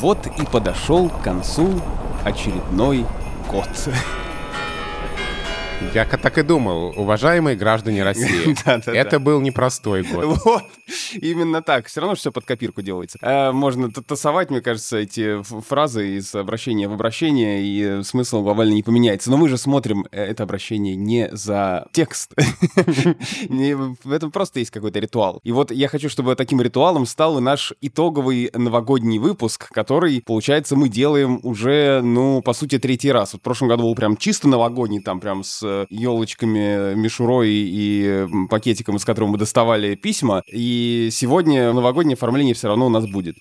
Вот и подошел к концу очередной год. Я так и думал, уважаемые граждане России. Это был непростой год. Вот, именно так. Все равно все под копирку делается. А, можно тасовать, мне кажется, эти фразы из обращения в обращение, и смысл глобально не поменяется. Но мы же смотрим э, это обращение не за текст. В этом просто есть какой-то ритуал. И вот я хочу, чтобы таким ритуалом стал и наш итоговый новогодний выпуск, который, получается, мы делаем уже, ну, по сути, третий раз. Вот в прошлом году был прям чисто новогодний, там прям с елочками, мишурой и пакетиком, из которого мы доставали письма. И сегодня новогоднее оформление все равно у нас будет.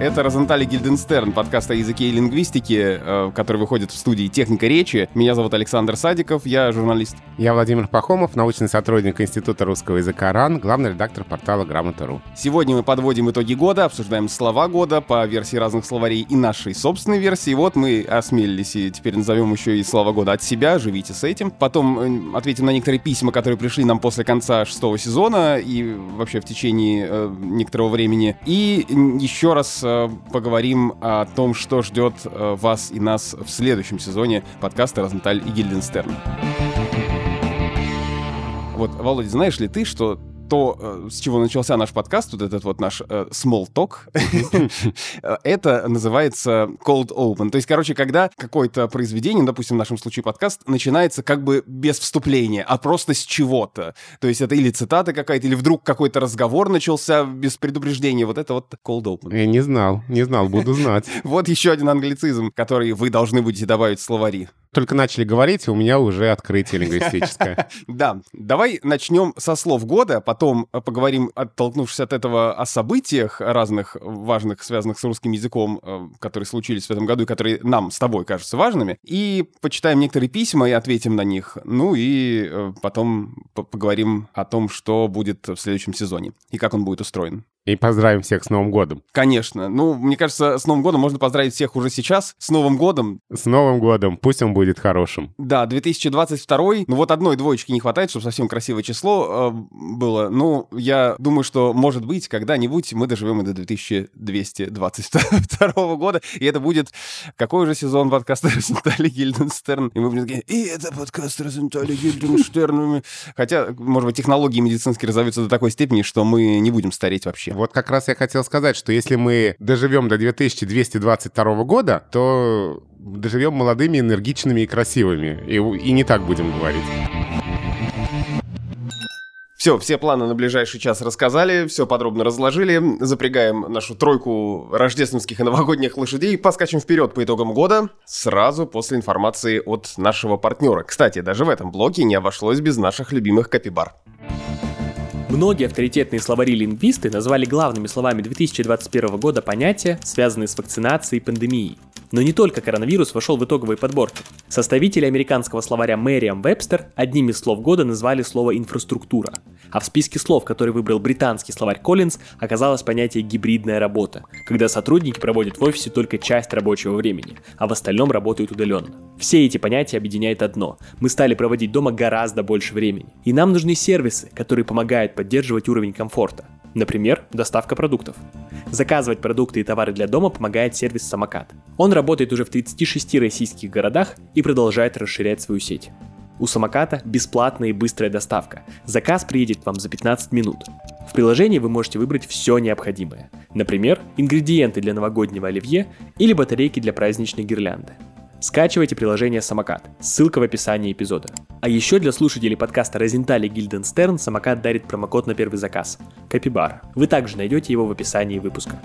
Это Розентали Гильденстерн, подкаст о языке и лингвистике, э, который выходит в студии «Техника речи». Меня зовут Александр Садиков, я журналист. Я Владимир Пахомов, научный сотрудник Института русского языка РАН, главный редактор портала Грамота.ру. Сегодня мы подводим итоги года, обсуждаем слова года по версии разных словарей и нашей собственной версии. Вот мы осмелились и теперь назовем еще и слова года от себя, живите с этим. Потом э, ответим на некоторые письма, которые пришли нам после конца шестого сезона и вообще в течение э, некоторого времени. И еще раз Э, поговорим о том, что ждет э, вас и нас в следующем сезоне подкаста «Розенталь и Гильденстерн». Вот, Володя, знаешь ли ты, что то, э, с чего начался наш подкаст, вот этот вот наш э, small talk, это называется cold open. То есть, короче, когда какое-то произведение, допустим, в нашем случае подкаст, начинается как бы без вступления, а просто с чего-то. То есть это или цитата какая-то, или вдруг какой-то разговор начался без предупреждения. Вот это вот cold open. Я не знал, не знал, буду знать. Вот еще один англицизм, который вы должны будете добавить в словари. Только начали говорить, и у меня уже открытие лингвистическое. Да, давай начнем со слов года, потом поговорим, оттолкнувшись от этого, о событиях разных важных, связанных с русским языком, э, которые случились в этом году и которые нам с тобой кажутся важными, и почитаем некоторые письма и ответим на них. Ну и э, потом поговорим о том, что будет в следующем сезоне и как он будет устроен. И поздравим всех с Новым годом. Конечно. Ну, мне кажется, с Новым годом можно поздравить всех уже сейчас. С Новым годом. С Новым годом. Пусть он будет хорошим. Да, 2022. Ну, вот одной двоечки не хватает, чтобы совсем красивое число э, было. Ну, я думаю, что, может быть, когда-нибудь мы доживем и до 2222 года. И это будет какой же сезон подкаста Розентали Гильденстерн. И мы будем такие, и это подкаст Розентали Гильденстерн. Хотя, может быть, технологии медицинские разовьются до такой степени, что мы не будем стареть вообще. Вот как раз я хотел сказать, что если мы доживем до 2222 года, то доживем молодыми, энергичными и красивыми. И, и не так будем говорить. Все, все планы на ближайший час рассказали, все подробно разложили. Запрягаем нашу тройку рождественских и новогодних лошадей и поскачем вперед по итогам года, сразу после информации от нашего партнера. Кстати, даже в этом блоке не обошлось без наших любимых капибар. Многие авторитетные словари-лингвисты назвали главными словами 2021 года понятия, связанные с вакцинацией и пандемией. Но не только коронавирус вошел в итоговые подборки. Составители американского словаря Мэриам Вебстер одним из слов года назвали слово «инфраструктура». А в списке слов, который выбрал британский словарь Коллинз, оказалось понятие «гибридная работа», когда сотрудники проводят в офисе только часть рабочего времени, а в остальном работают удаленно. Все эти понятия объединяет одно – мы стали проводить дома гораздо больше времени. И нам нужны сервисы, которые помогают поддерживать уровень комфорта. Например, доставка продуктов. Заказывать продукты и товары для дома помогает сервис «Самокат». Он работает уже в 36 российских городах и продолжает расширять свою сеть. У самоката бесплатная и быстрая доставка. Заказ приедет к вам за 15 минут. В приложении вы можете выбрать все необходимое. Например, ингредиенты для новогоднего оливье или батарейки для праздничной гирлянды. Скачивайте приложение «Самокат». Ссылка в описании эпизода. А еще для слушателей подкаста Розентали Гильденстерн «Самокат» дарит промокод на первый заказ – Капибар. Вы также найдете его в описании выпуска.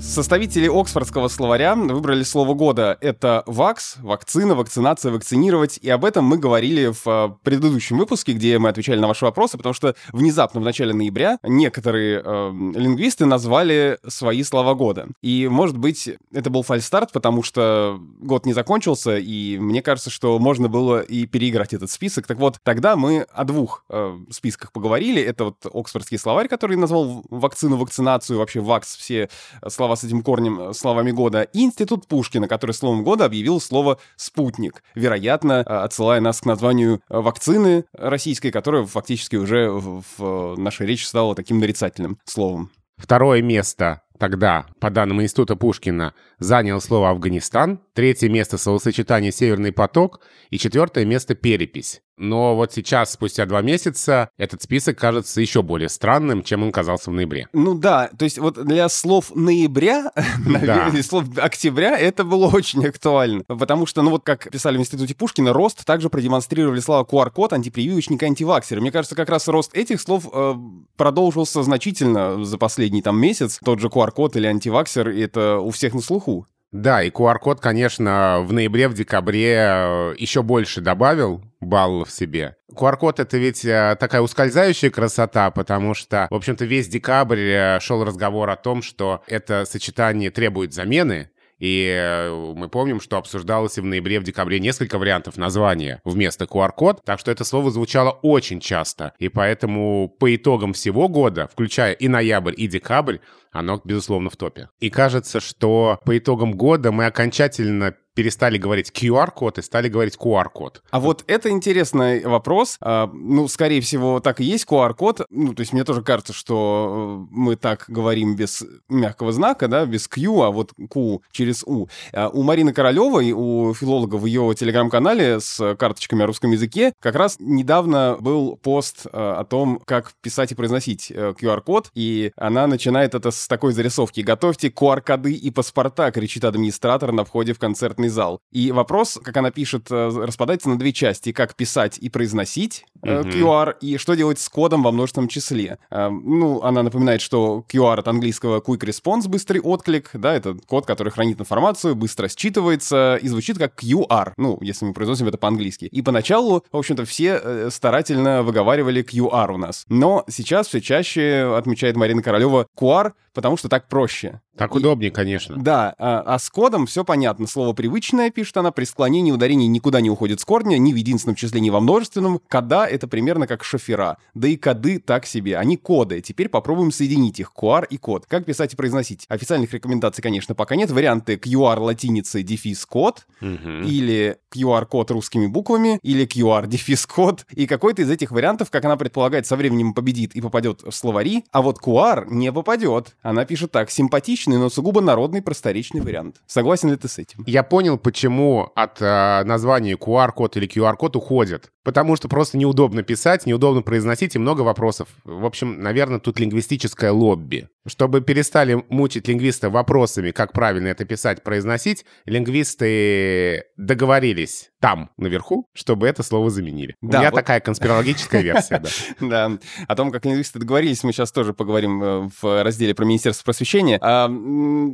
Составители Оксфордского словаря выбрали слово года. Это «вакс», «вакцина», «вакцинация», «вакцинировать». И об этом мы говорили в а, предыдущем выпуске, где мы отвечали на ваши вопросы, потому что внезапно в начале ноября некоторые э, лингвисты назвали свои слова года. И, может быть, это был фальстарт, потому что год не закончился, и мне кажется, что можно было и переиграть этот список. Так вот, тогда мы о двух э, списках поговорили. Это вот Оксфордский словарь, который назвал вакцину, вакцинацию, вообще вакс, все слова слова с этим корнем э, словами года, и Институт Пушкина, который словом года объявил слово «спутник», вероятно, отсылая нас к названию вакцины российской, которая фактически уже в нашей речи стала таким нарицательным словом. Второе место тогда, по данным Института Пушкина, занял слово «Афганистан», третье место — словосочетание «Северный поток» и четвертое место — «Перепись». Но вот сейчас, спустя два месяца, этот список кажется еще более странным, чем он казался в ноябре. Ну да, то есть вот для слов ноября, да. слов октября, это было очень актуально. Потому что, ну вот как писали в Институте Пушкина, рост также продемонстрировали слова QR-код, антипрививочник, антиваксер. Мне кажется, как раз рост этих слов э, продолжился значительно за последний там месяц. Тот же QR-код или антиваксер, это у всех на слуху. Да, и QR-код, конечно, в ноябре, в декабре э, еще больше добавил баллов себе. QR-код — это ведь э, такая ускользающая красота, потому что, в общем-то, весь декабрь э, шел разговор о том, что это сочетание требует замены, и мы помним, что обсуждалось и в ноябре, в декабре несколько вариантов названия вместо QR-код, так что это слово звучало очень часто. И поэтому по итогам всего года, включая и ноябрь, и декабрь, оно, безусловно, в топе. И кажется, что по итогам года мы окончательно перестали говорить QR-код и стали говорить QR-код. А вот это интересный вопрос. А, ну, скорее всего, так и есть QR-код. Ну, то есть мне тоже кажется, что э, мы так говорим без мягкого знака, да, без Q, а вот Q через U. А у Марины Королевой, у филолога в ее телеграм-канале с карточками о русском языке, как раз недавно был пост э, о том, как писать и произносить QR-код, э, и она начинает это с такой зарисовки. «Готовьте QR-коды и паспорта», кричит администратор на входе в концертный зал. И вопрос, как она пишет, э, распадается на две части. Как писать и произносить э, QR, и что делать с кодом во множественном числе. Э, ну, она напоминает, что QR от английского Quick Response, быстрый отклик, да, это код, который хранит информацию, быстро считывается и звучит как QR, ну, если мы произносим это по-английски. И поначалу, в общем-то, все э, старательно выговаривали QR у нас. Но сейчас все чаще, отмечает Марина Королева, QR, потому что так проще. Так удобнее, конечно. Да, а, а с кодом все понятно. Слово привычное, пишет она, при склонении ударение никуда не уходит с корня, ни в единственном числе, ни во множественном. Кода — это примерно как шофера. Да и коды так себе. Они коды. Теперь попробуем соединить их. QR и код. Как писать и произносить? Официальных рекомендаций, конечно, пока нет. Варианты QR латиницей дефис код угу. или QR-код русскими буквами или QR дефис код. И какой-то из этих вариантов, как она предполагает, со временем победит и попадет в словари, а вот QR не попадет. Она пишет так. Симпатичный но сугубо народный просторечный вариант. Согласен ли ты с этим? Я понял, почему от э, названия QR-код или QR-код уходят. Потому что просто неудобно писать, неудобно произносить и много вопросов. В общем, наверное, тут лингвистическое лобби. Чтобы перестали мучить лингвиста вопросами, как правильно это писать, произносить, лингвисты договорились там, наверху, чтобы это слово заменили. Да, У меня вот... такая конспирологическая версия, да. О том, как лингвисты договорились, мы сейчас тоже поговорим э, в разделе про Министерство просвещения. А,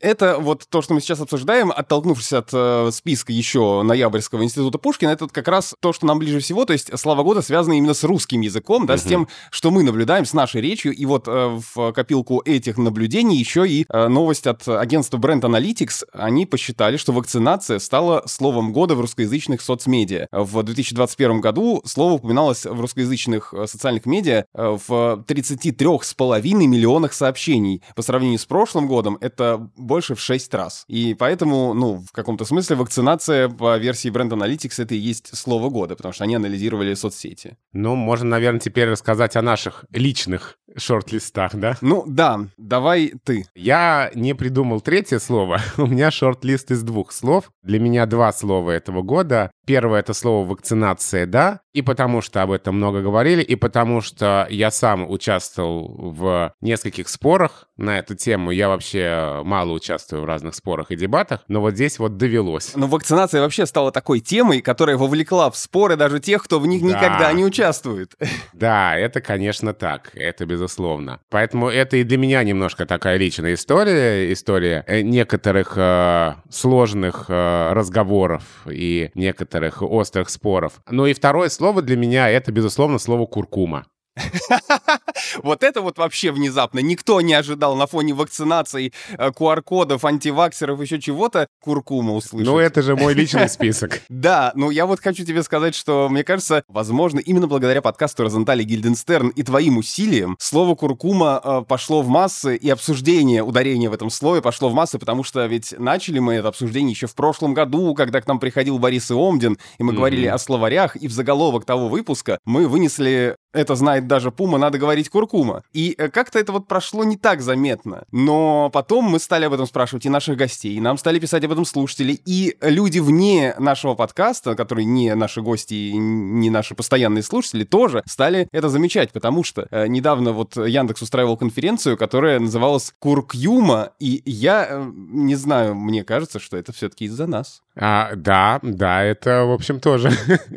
это вот то, что мы сейчас обсуждаем, оттолкнувшись от э, списка еще Ноябрьского института Пушкина, это как раз то, что нам ближе всего, то есть слава года связана именно с русским языком, да, с тем, что мы наблюдаем, с нашей речью, и вот э, в копилку этих наблюдений еще и новость от агентства Brand Analytics, они посчитали, что вакцинация стала словом года в русскоязычных соцмедиа. В 2021 году слово упоминалось в русскоязычных э, социальных медиа э, в 33,5 миллионах сообщений. По сравнению с прошлым годом это больше в 6 раз. И поэтому, ну, в каком-то смысле вакцинация по версии Brand Analytics это и есть слово года, потому что они анализировали соцсети. Ну, можно, наверное, теперь рассказать о наших личных шорт-листах, да? Ну, да, давай ты. Я не придумал третье слово. У меня шорт-лист из двух слов. Для меня два слова этого года. Первое — это слово «вакцинация», да, и потому что об этом много говорили, и потому что я сам участвовал в нескольких спорах на эту тему. Я вообще мало участвую в разных спорах и дебатах, но вот здесь вот довелось. Но вакцинация вообще стала такой темой, которая вовлекла в споры даже тех, кто в них да. никогда не участвует. Да, это, конечно, так, это безусловно. Поэтому это и для меня немножко такая личная история, история э, некоторых э, сложных э, разговоров и некоторых острых споров. Ну и второе слово для меня — это, безусловно, слово «куркума». Вот это вот вообще внезапно. Никто не ожидал на фоне вакцинаций, QR-кодов, э, антиваксеров, еще чего-то куркума услышать. Ну, это же мой личный список. Да, ну я вот хочу тебе сказать, что, мне кажется, возможно, именно благодаря подкасту Розентали Гильденстерн и твоим усилиям слово куркума э, пошло в массы, и обсуждение, ударение в этом слове пошло в массы, потому что ведь начали мы это обсуждение еще в прошлом году, когда к нам приходил Борис Иомдин, и мы говорили о словарях, и в заголовок того выпуска мы вынесли это знает даже Пума, надо говорить Куркума. И э, как-то это вот прошло не так заметно. Но потом мы стали об этом спрашивать и наших гостей, и нам стали писать об этом слушатели, и люди вне нашего подкаста, которые не наши гости и не наши постоянные слушатели, тоже стали это замечать, потому что э, недавно вот Яндекс устраивал конференцию, которая называлась Куркюма, и я э, не знаю, мне кажется, что это все-таки из-за нас. А, да, да, это, в общем, тоже,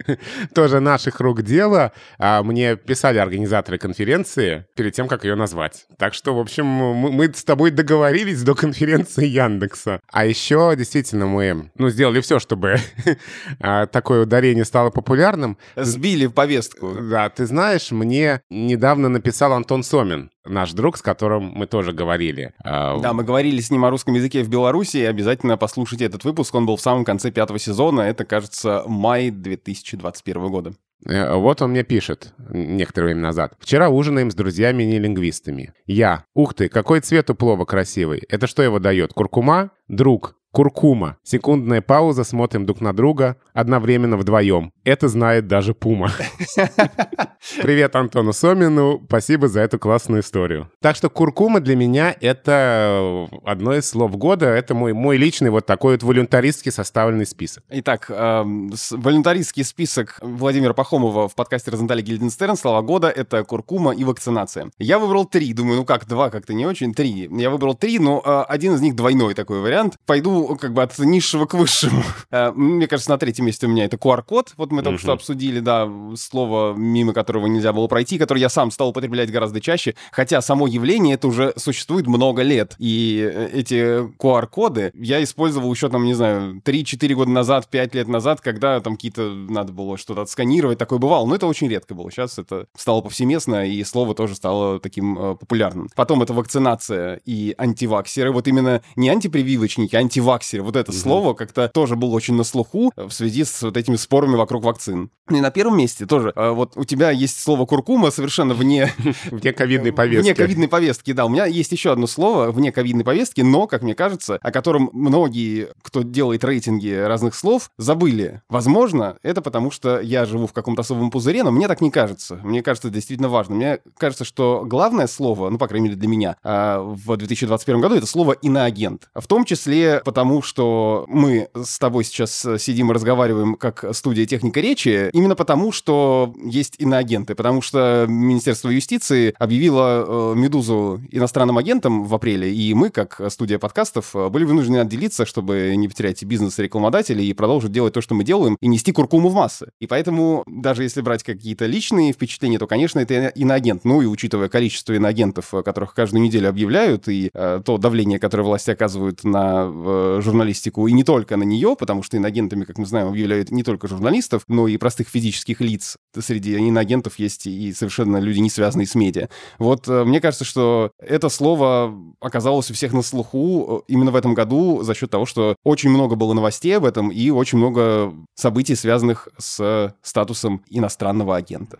тоже наших рук дело. А, мне писали организаторы конференции перед тем, как ее назвать. Так что, в общем, мы, мы с тобой договорились до конференции Яндекса. А еще, действительно, мы ну, сделали все, чтобы а, такое ударение стало популярным. Сбили повестку. Да, ты знаешь, мне недавно написал Антон Сомин наш друг, с которым мы тоже говорили. А, да, мы говорили с ним о русском языке в Беларуси. Обязательно послушайте этот выпуск. Он был в самом конце пятого сезона. Это, кажется, май 2021 года. Э, вот он мне пишет некоторое время назад. «Вчера ужинаем с друзьями-не-лингвистами. Я. Ух ты, какой цвет у плова красивый. Это что его дает? Куркума? Друг. Куркума. Секундная пауза, смотрим друг на друга, одновременно вдвоем. Это знает даже Пума. Привет Антону Сомину, спасибо за эту классную историю. Так что куркума для меня это одно из слов года, это мой, мой личный вот такой вот волюнтаристский составленный список. Итак, э, волюнтаристский список Владимира Пахомова в подкасте «Розентали Гильденстерн» слова года — это куркума и вакцинация. Я выбрал три, думаю, ну как, два как-то не очень, три. Я выбрал три, но э, один из них двойной такой вариант. Пойду как бы от низшего к высшему. Э, мне кажется, на третьем месте у меня это QR-код, вот мы только угу. что обсудили, да, слово, мимо которого нельзя было пройти, которое я сам стал употреблять гораздо чаще, хотя само явление это уже существует много лет. И э, эти QR-коды я использовал еще там, не знаю, 3-4 года назад, 5 лет назад, когда там какие-то надо было что-то отсканировать, такое бывало, но это очень редко было. Сейчас это стало повсеместно, и слово тоже стало таким э, популярным. Потом это вакцинация и антиваксеры, вот именно не антипрививочники, а антиваксеры. Вот это угу. слово как-то тоже было очень на слуху в связи с вот этими спорами вокруг вакцин. И на первом месте тоже, э, вот у тебя есть слово куркума совершенно вне... Вне ковидной повестки. Вне ковидной повестки, да. У меня есть еще одно слово вне ковидной повестки, но, как мне кажется, о котором многие, кто делает рейтинги разных слов, забыли. Возможно, это потому, что я живу в каком-то особом пузыре, но мне так не кажется. Мне кажется, это действительно важно. Мне кажется, что главное слово, ну, по крайней мере, для меня, а, в 2021 году это слово «иноагент». В том числе потому, что мы с тобой сейчас сидим и разговариваем как студия техника речи, именно потому, что есть иноагенты, потому что Министерство юстиции объявило э, «Медузу» иностранным агентом в апреле, и мы, как студия подкастов, были вынуждены отделиться, чтобы не потерять бизнес рекламодателей, и продолжить делать то, что мы делаем, и нести куркуму в массы. И поэтому, даже если брать какие-то личные впечатления, то, конечно, это иноагент. Ну и учитывая количество иноагентов, которых каждую неделю объявляют, и э, то давление, которое власти оказывают на э, журналистику, и не только на нее, потому что иноагентами, как мы знаем, объявляют не только журналистов, но и простых физических лиц. Среди иноагентов есть и совершенно люди, не связанные с медиа. Вот э, мне кажется, что это слово оказалось у всех на слуху э, именно в этом году за счет того, что очень много было новостей об этом и очень много событий, связанных с статусом иностранного агента.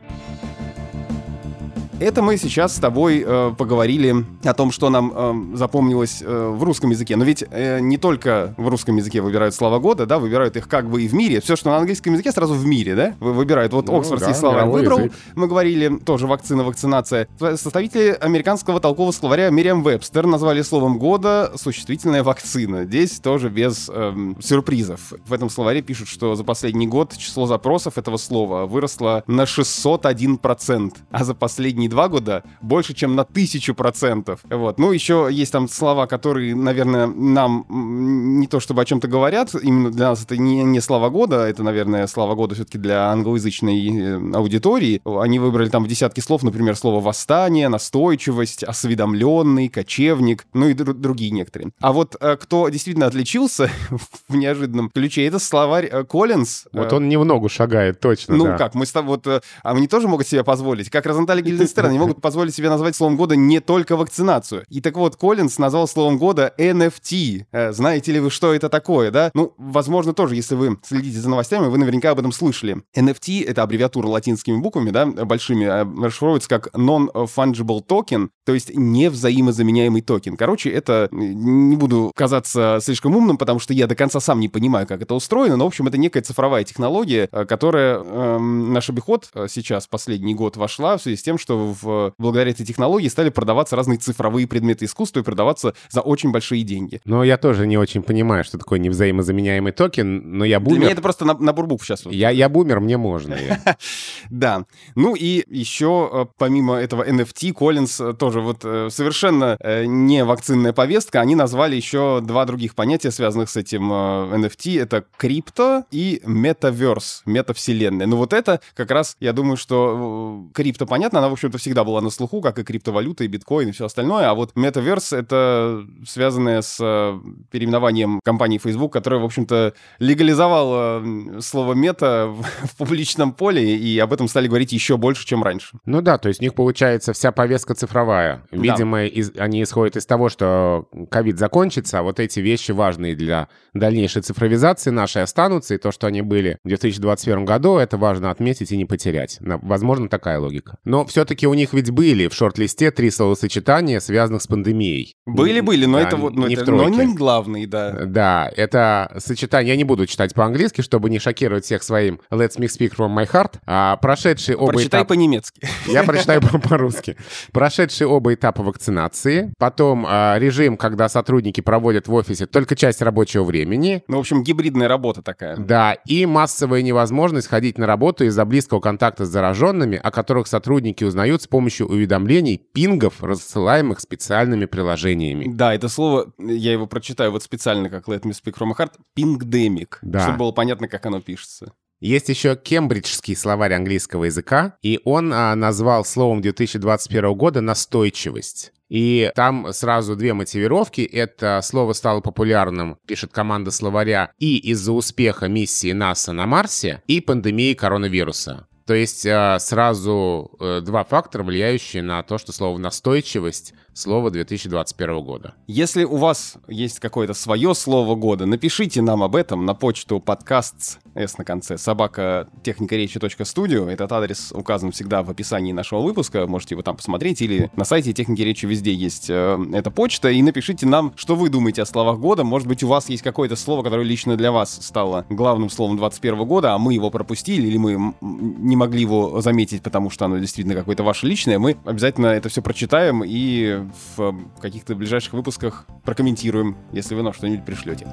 Это мы сейчас с тобой э, поговорили о том, что нам э, запомнилось э, в русском языке. Но ведь э, не только в русском языке выбирают слова года, да, выбирают их как бы и в мире. Все, что на английском языке, сразу в мире, да, выбирают. Вот ну, Оксфордский да, словарь выбрал. Язык. Мы говорили тоже вакцина, вакцинация. Составители американского толкового словаря Мириам Вебстер назвали словом года существительная вакцина. Здесь тоже без э, сюрпризов. В этом словаре пишут, что за последний год число запросов этого слова выросло на 601%, а за последние последние два года больше, чем на тысячу процентов. Вот. Ну, еще есть там слова, которые, наверное, нам не то чтобы о чем-то говорят, именно для нас это не, не слова года, это, наверное, слова года все-таки для англоязычной э, аудитории. Они выбрали там в десятки слов, например, слово «восстание», «настойчивость», «осведомленный», «кочевник», ну и др- другие некоторые. А вот э, кто действительно отличился в неожиданном ключе, это словарь э, Коллинз. Вот он не в ногу шагает, точно, Ну да. как, мы с тобой, вот, а они тоже могут себе позволить, как Розенталь и Гильденстерн, они могут позволить себе назвать словом года не только вакцинацию. И так вот, Коллинз назвал словом года NFT. Э, Знаете ли вы, что это такое, да? Ну, возможно, тоже, если вы следите за новостями, вы наверняка об этом слышали. NFT — это аббревиатура латинскими буквами, да, большими, э, расшифровывается как Non-Fungible Token, то есть невзаимозаменяемый токен. Короче, это, э, не буду казаться слишком умным, потому что я до конца сам не понимаю, как это устроено, но, в общем, это некая цифровая технология, э, которая эм, наш обиход э, сейчас, последний год, вошла в связи с тем, что в, благодаря этой технологии стали продаваться разные цифровые предметы искусства и продаваться за очень большие деньги. Но я тоже не очень понимаю, что такое невзаимозаменяемый токен, но я Для меня бумер. это просто на- набор букв сейчас. вот. Я, я бумер, мне можно. Да. Ну и еще, э, помимо этого NFT, Collins э, тоже вот э, совершенно не вакцинная повестка, они назвали еще два других понятия, связанных с этим NFT. Это крипто и метаверс, метавселенная. Ну вот это как раз, я думаю, что крипто, понятно, она, в общем-то, всегда была на слуху, как и криптовалюта, и биткоин, и все остальное. А вот метаверс — это связанное с э, переименованием компании Facebook, которая, в общем-то, легализовала слово мета в, публичном поле, и об этом стали говорить еще больше, чем раньше. Ну да, то есть у них получается вся повестка цифровая. Да. Видимо, из- они исходят из того, что ковид закончится, а вот эти вещи важные для дальнейшей цифровизации нашей останутся, и то, что они были в 2021 году, это важно отметить и не потерять. Возможно, такая логика. Но все-таки у них ведь были в шорт-листе три словосочетания, связанных с пандемией. Были-были, но Да, это вот, ну, не в это, но тройке. не главный, да. Да, это сочетание, я не буду читать по-английски, чтобы не шокировать всех своим Let's Me Speak From My Heart, а прошедшие оба Прочитай этапа... по-немецки. Я прочитаю по- по-русски. Прошедшие оба этапа вакцинации, потом а, режим, когда сотрудники проводят в офисе только часть рабочего времени, Ну, в общем, гибридная работа такая. да, и массовая невозможность ходить на работу из-за близкого контакта с зараженными, о которых сотрудники узнают с помощью уведомлений, пингов, рассылаемых специальными приложениями. Да, это слово, я его прочитаю вот специально, как Let Me Speak From My Heart, пингдемик, Да. чтобы было понятно, как оно пишется. Есть еще кембриджский словарь английского языка, и он а, назвал словом 2021 года «настойчивость». И там сразу две мотивировки. Это слово стало популярным, пишет команда словаря, и из-за успеха миссии НАСА на Марсе, и пандемии коронавируса. То есть а, сразу э, два фактора, влияющие на то, что слово «настойчивость» — слово 2021 года. Если у вас есть какое-то свое слово года, напишите нам об этом на почту подкаст с на конце собака техникаречи.студио. Этот адрес указан всегда в описании нашего выпуска. Можете его там посмотреть или на сайте техники речи везде есть э, эта почта. И напишите нам, что вы думаете о словах года. Может быть, у вас есть какое-то слово, которое лично для вас стало главным словом 2021 года, а мы его пропустили или мы не могли его заметить, потому что оно действительно какое-то ваше личное. Мы обязательно это все прочитаем и в э, каких-то ближайших выпусках прокомментируем, если вы нам что-нибудь пришлете.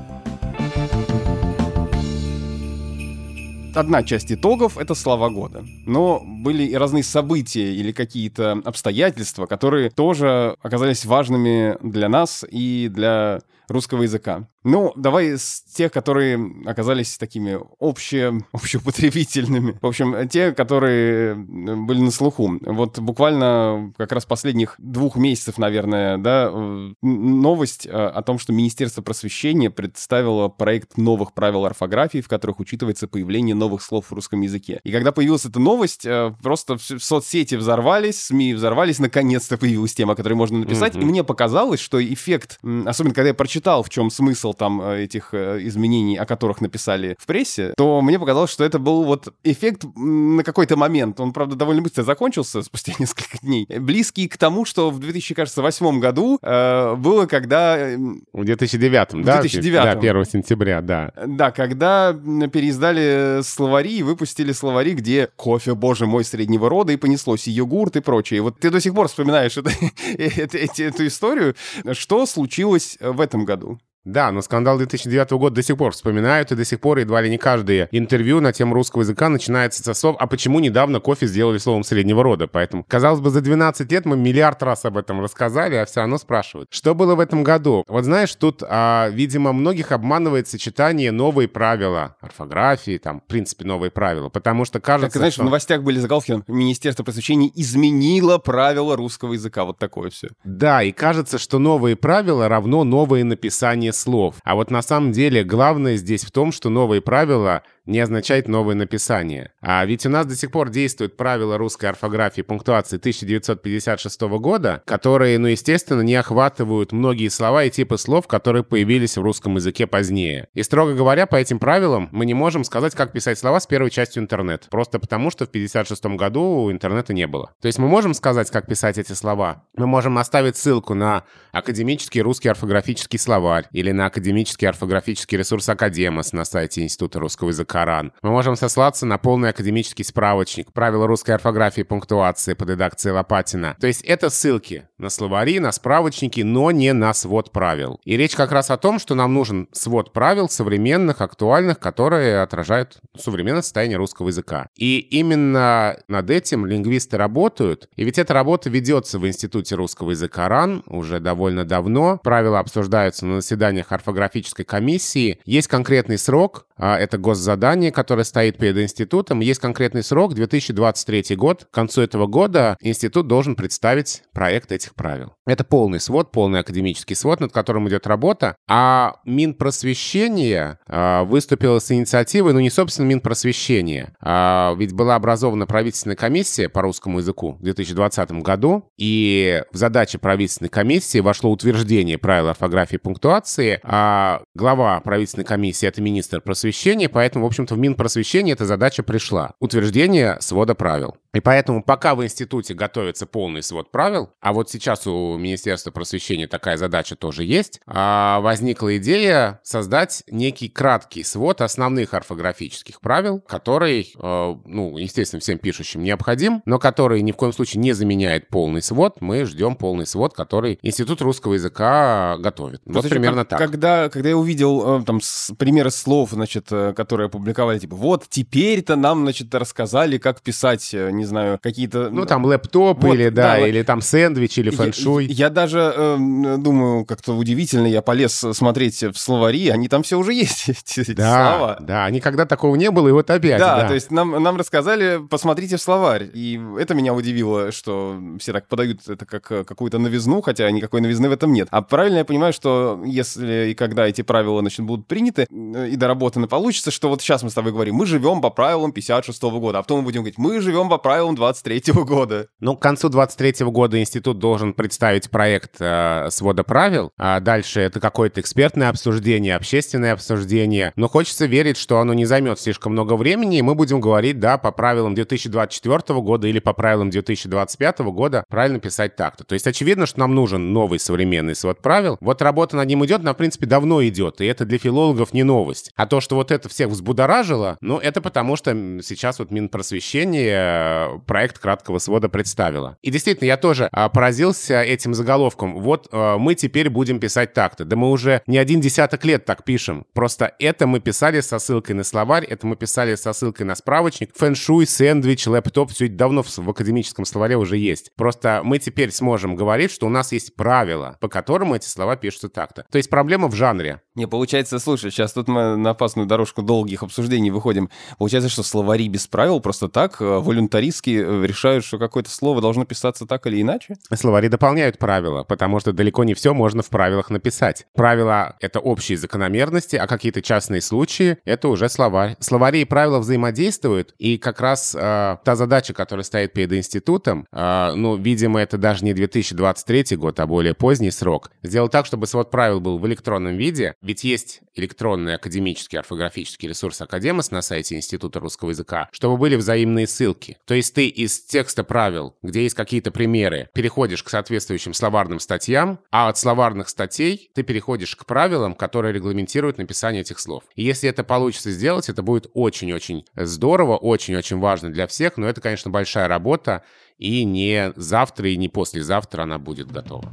Одна часть итогов — это слова года. Но были и разные события или какие-то обстоятельства, которые тоже оказались важными для нас и для русского языка. Ну, давай с тех, которые оказались такими обще, общеупотребительными. В общем, те, которые были на слуху. Вот буквально как раз последних двух месяцев, наверное, да, э, новость э, о том, что Министерство просвещения представило проект новых правил орфографии, в которых учитывается появление новых слов в русском языке. И когда появилась эта новость, э, просто соцсети взорвались, СМИ взорвались, наконец-то появилась тема, которую можно написать. Мгм. И мне показалось, что эффект, особенно когда я прочитал, в чем смысл там э, этих э, изменений, о которых написали в прессе, то мне показалось, что это был вот эффект на какой-то момент. Он, правда, довольно быстро закончился, спустя несколько дней. Близкий к тому, что в 2008 году э, было, когда э, В 2009, В да? 2009. Да, 1 сентября, да. Да, когда переиздали словари и выпустили словари, где кофе, боже мой, среднего рода, и понеслось, и йогурт, и прочее. Вот ты до сих пор вспоминаешь это- эту историю. Что случилось в этом году? Да, но скандал 2009 года до сих пор вспоминают, и до сих пор едва ли не каждое интервью на тему русского языка начинается со слов «А почему недавно кофе сделали словом среднего рода?» Поэтому, казалось бы, за 12 лет мы миллиард раз об этом рассказали, а все равно спрашивают. Что было в этом году? Вот знаешь, тут, а, видимо, многих обманывает сочетание «новые правила» орфографии, там, в принципе, новые правила, потому что кажется, Как, знаешь, что... в новостях были заголовки, Министерство просвещения изменило правила русского языка. Вот такое все. Да, и кажется, что новые правила равно новое написание слов. А вот на самом деле главное здесь в том, что новые правила не означает новое написание. А ведь у нас до сих пор действуют правила русской орфографии и пунктуации 1956 года, которые, ну, естественно, не охватывают многие слова и типы слов, которые появились в русском языке позднее. И, строго говоря, по этим правилам мы не можем сказать, как писать слова с первой частью интернет. Просто потому, что в 1956 году интернета не было. То есть мы можем сказать, как писать эти слова. Мы можем оставить ссылку на академический русский орфографический словарь или на академический орфографический ресурс Академос на сайте Института русского языка Коран. Мы можем сослаться на полный академический справочник «Правила русской орфографии и пунктуации» под редакцией Лопатина. То есть это ссылки на словари, на справочники, но не на свод правил. И речь как раз о том, что нам нужен свод правил современных, актуальных, которые отражают современное состояние русского языка. И именно над этим лингвисты работают. И ведь эта работа ведется в Институте русского языка РАН уже довольно давно. Правила обсуждаются на заседаниях орфографической комиссии. Есть конкретный срок, это госзадание, которое стоит перед институтом. Есть конкретный срок, 2023 год. К концу этого года институт должен представить проект этих правил. Это полный свод, полный академический свод, над которым идет работа. А Минпросвещение э, выступило с инициативой, ну не собственно Минпросвещение, а ведь была образована правительственная комиссия по русскому языку в 2020 году, и в задачи правительственной комиссии вошло утверждение правил орфографии и пунктуации, а глава правительственной комиссии — это министр просвещения, поэтому, в общем-то, в Минпросвещение эта задача пришла. Утверждение свода правил. И поэтому пока в институте готовится полный свод правил, а вот сейчас у Министерства просвещения такая задача тоже есть, а, возникла идея создать некий краткий свод основных орфографических правил, который, э, ну, естественно, всем пишущим необходим, но который ни в коем случае не заменяет полный свод. Мы ждем полный свод, который Институт русского языка готовит. Вот Слушай, примерно как- так. Когда, когда я увидел э, там примеры слов, значит, э, которые опубликовали, типа, вот теперь-то нам, значит, рассказали, как писать, не знаю, какие-то... Ну, там лэптоп Вот, или, да, да, или там сэндвич, или Я- фэншуй. Я, даже э, думаю, как-то удивительно, я полез смотреть в словари, они там все уже есть, эти, эти Да, слова. да, никогда такого не было, и вот опять, Да, да. то есть нам, нам рассказали, посмотрите в словарь. И это меня удивило, что все так подают это как э, какую-то новизну, хотя никакой новизны в этом нет. А правильно я понимаю, что если и когда эти правила значит, будут приняты э, и доработаны, получится, что вот сейчас мы с тобой говорим, мы живем по правилам 56 года, а потом мы будем говорить, мы живем по правилам 23 года. Ну, к концу 23 года институт должен представить проект э, свода правил, а дальше это какое-то экспертное обсуждение, общественное обсуждение. Но хочется верить, что оно не займет слишком много времени, и мы будем говорить, да, по правилам 2024 года или по правилам 2025 года правильно писать так-то. То есть очевидно, что нам нужен новый современный свод правил. Вот работа над ним идет, она, в принципе, давно идет, и это для филологов не новость. А то, что вот это всех взбудоражило, ну, это потому, что сейчас вот Минпросвещение проект краткого свода представило. И действительно, я тоже а, поразился этим заголовком. Вот а, мы теперь будем писать так-то. Да мы уже не один десяток лет так пишем. Просто это мы писали со ссылкой на словарь, это мы писали со ссылкой на справочник. Фэншуй, сэндвич, лэптоп, все это давно в, академическом словаре уже есть. Просто мы теперь сможем говорить, что у нас есть правила, по которым эти слова пишутся так-то. То есть проблема в жанре. Не, получается, слушай, сейчас тут мы на опасную дорожку долгих обсуждений выходим. Получается, что словари без правил просто так, э, волюнтаристски э, решают, что какое-то слово должно писаться так или иначе? Словари дополняют правила, потому что далеко не все можно в правилах написать. Правила — это общие закономерности, а какие-то частные случаи — это уже словарь. Словари и правила взаимодействуют, и как раз э, та задача, которая стоит перед институтом, э, ну, видимо, это даже не 2023 год, а более поздний срок, сделать так, чтобы свод правил был в электронном виде, ведь есть электронный академический орфографический ресурс Академос на сайте Института русского языка, чтобы были взаимные ссылки. То есть ты из текста правил, где есть какие-то примеры, переходишь к соответствующим словарным статьям, а от словарных статей ты переходишь к правилам, которые регламентируют написание этих слов. И если это получится сделать, это будет очень-очень здорово, очень-очень важно для всех, но это, конечно, большая работа, и не завтра, и не послезавтра она будет готова.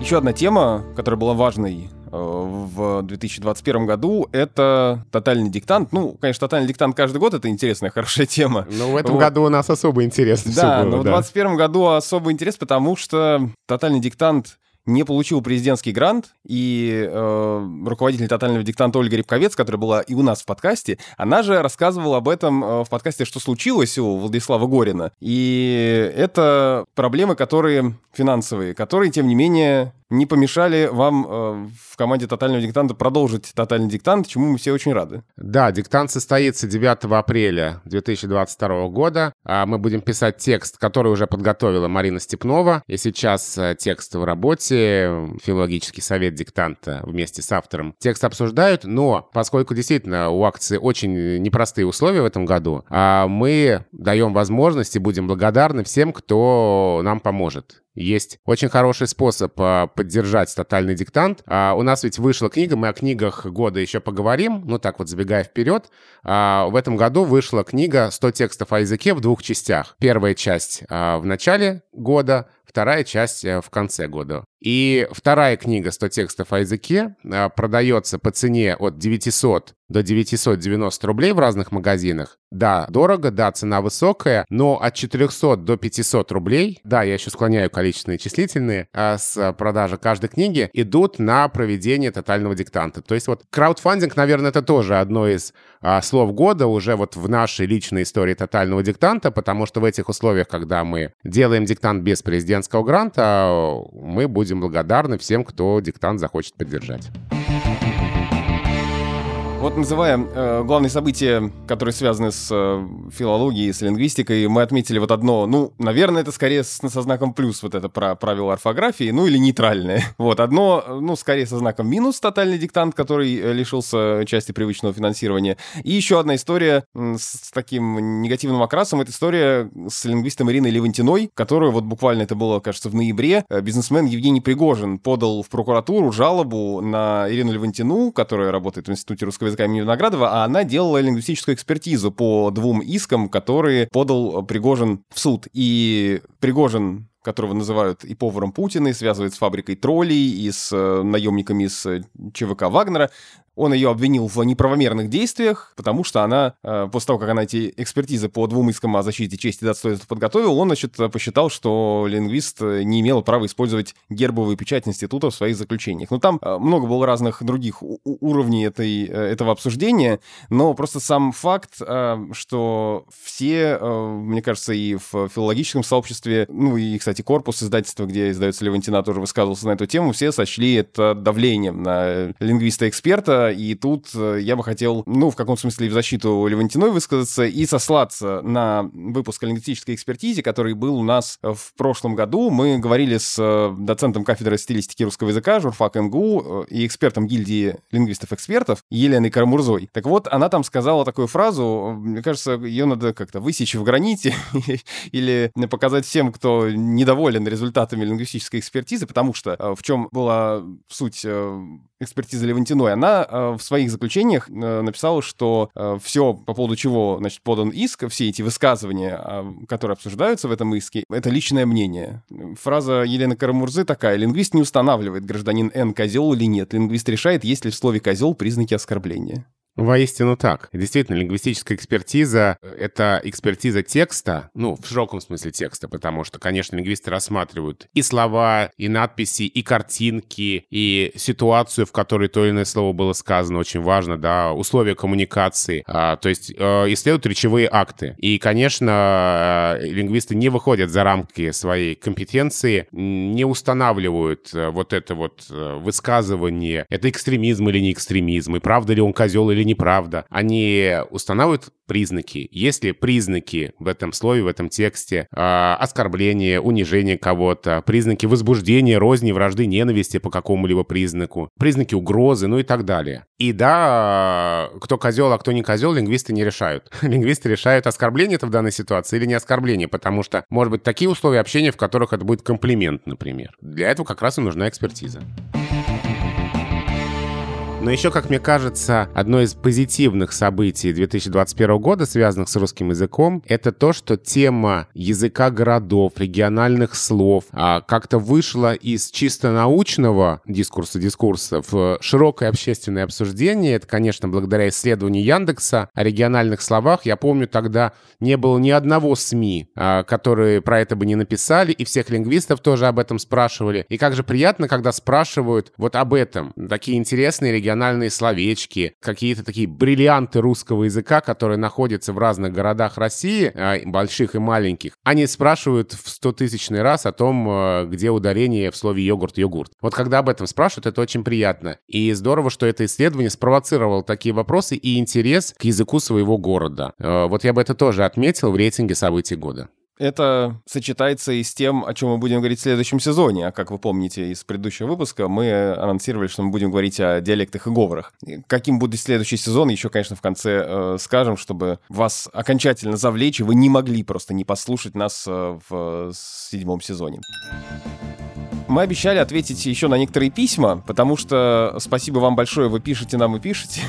Еще одна тема, которая была важной в 2021 году это тотальный диктант. Ну, конечно, тотальный диктант каждый год это интересная, хорошая тема. Но в этом вот. году у нас особо интересно. Да, было, но да. в 2021 году особый интерес, потому что тотальный диктант не получил президентский грант, и э, руководитель тотального диктанта Ольга Рябковец, которая была и у нас в подкасте, она же рассказывала об этом э, в подкасте «Что случилось» у Владислава Горина. И это проблемы, которые финансовые, которые, тем не менее, не помешали вам э, в команде «Тотального диктанта» продолжить «Тотальный диктант», чему мы все очень рады. Да, диктант состоится 9 апреля 2022 года. А мы будем писать текст, который уже подготовила Марина Степнова. И сейчас э, текст в работе, филологический совет диктанта вместе с автором текст обсуждают, но поскольку действительно у акции очень непростые условия в этом году, а мы даем возможность и будем благодарны всем, кто нам поможет. Есть очень хороший способ а, поддержать тотальный диктант. А, у нас ведь вышла книга, мы о книгах года еще поговорим, ну так вот забегая вперед. В этом году вышла книга «100 текстов о языке» в двух частях. Первая часть в начале года, вторая часть э, в конце года. И вторая книга «100 текстов о языке» а, продается по цене от 900 до 990 рублей в разных магазинах. Да, дорого, да, цена высокая, но от 400 до 500 рублей, да, я еще склоняю количественные числительные, а, с продажи каждой книги идут на проведение тотального диктанта. То есть вот краудфандинг, наверное, это тоже одно из а, слов года уже вот в нашей личной истории тотального диктанта, потому что в этих условиях, когда мы делаем диктант без президентского гранта, мы будем будем благодарны всем, кто диктант захочет поддержать. Вот называя э, главные события, которые связаны с э, филологией, с лингвистикой, мы отметили вот одно, ну, наверное, это скорее с, со знаком плюс, вот это про правила орфографии, ну или нейтральное. Вот, одно, ну, скорее со знаком минус, тотальный диктант, который э, лишился части привычного финансирования. И еще одна история с таким негативным окрасом, это история с лингвистом Ириной Левантиной, которую вот буквально это было, кажется, в ноябре, э, бизнесмен Евгений Пригожин подал в прокуратуру жалобу на Ирину Левантину, которая работает в Институте русского языка языка имени Виноградова, а она делала лингвистическую экспертизу по двум искам, которые подал Пригожин в суд. И Пригожин которого называют и поваром Путина, и связывают с фабрикой троллей, и с э, наемниками из э, ЧВК Вагнера, он ее обвинил в неправомерных действиях, потому что она, э, после того, как она эти экспертизы по двум искам о защите чести и достоинства подготовила, он, значит, посчитал, что лингвист не имел права использовать гербовую печать института в своих заключениях. Ну, там э, много было разных других уровней этой, э, этого обсуждения, но просто сам факт, что все, мне кажется, и в филологическом сообществе, ну и, кстати, корпус издательства, где издается Левантина, тоже высказывался на эту тему, все сочли это давлением на лингвиста-эксперта, и тут э, я бы хотел, ну, в каком смысле в защиту Левантиной высказаться и сослаться на выпуск лингвистической экспертизе, который был у нас в прошлом году. Мы говорили с э, доцентом кафедры стилистики русского языка журфак МГУ э, и экспертом гильдии лингвистов-экспертов Еленой Карамурзой. Так вот, она там сказала такую фразу, мне кажется, ее надо как-то высечь в граните или показать всем, кто недоволен результатами лингвистической экспертизы, потому что в чем была суть экспертизы Левантиной, она э, в своих заключениях э, написала, что э, все, по поводу чего, значит, подан иск, все эти высказывания, э, которые обсуждаются в этом иске, это личное мнение. Фраза Елены Карамурзы такая. Лингвист не устанавливает, гражданин Н козел или нет. Лингвист решает, есть ли в слове козел признаки оскорбления. Воистину так. Действительно, лингвистическая экспертиза — это экспертиза текста, ну, в широком смысле текста, потому что, конечно, лингвисты рассматривают и слова, и надписи, и картинки, и ситуацию, в которой то или иное слово было сказано, очень важно, да, условия коммуникации, а, то есть э, исследуют речевые акты. И, конечно, э, лингвисты не выходят за рамки своей компетенции, не устанавливают э, вот это вот э, высказывание, это экстремизм или не экстремизм, и правда ли он козел или неправда. Они устанавливают признаки. Если признаки в этом слове, в этом тексте, э, оскорбление, унижение кого-то, признаки возбуждения, розни, вражды, ненависти по какому-либо признаку, признаки угрозы, ну и так далее. И да, кто козел, а кто не козел, лингвисты не решают. лингвисты решают, оскорбление это в данной ситуации или не оскорбление, потому что, может быть, такие условия общения, в которых это будет комплимент, например. Для этого как раз и нужна экспертиза. Но еще, как мне кажется, одно из позитивных событий 2021 года, связанных с русским языком, это то, что тема языка городов, региональных слов а, как-то вышла из чисто научного дискурса дискурса в широкое общественное обсуждение. Это, конечно, благодаря исследованию Яндекса о региональных словах. Я помню, тогда не было ни одного СМИ, а, которые про это бы не написали, и всех лингвистов тоже об этом спрашивали. И как же приятно, когда спрашивают вот об этом. Такие интересные региональные региональные словечки, какие-то такие бриллианты русского языка, которые находятся в разных городах России, а, больших и маленьких, они спрашивают в стотысячный раз о том, э, где ударение в слове йогурт-йогурт. Вот когда об этом спрашивают, это очень приятно. И здорово, что это исследование спровоцировало такие вопросы и интерес к языку своего города. Э, вот я бы это тоже отметил в рейтинге событий года. Это сочетается и с тем, о чем мы будем говорить в следующем сезоне. А как вы помните из предыдущего выпуска, мы анонсировали, что мы будем говорить о диалектах и говорах. Каким будет следующий сезон, еще, конечно, в конце э, скажем, чтобы вас окончательно завлечь, и вы не могли просто не послушать нас э, в седьмом сезоне. Мы обещали ответить еще на некоторые письма, потому что спасибо вам большое, вы пишете нам и пишете.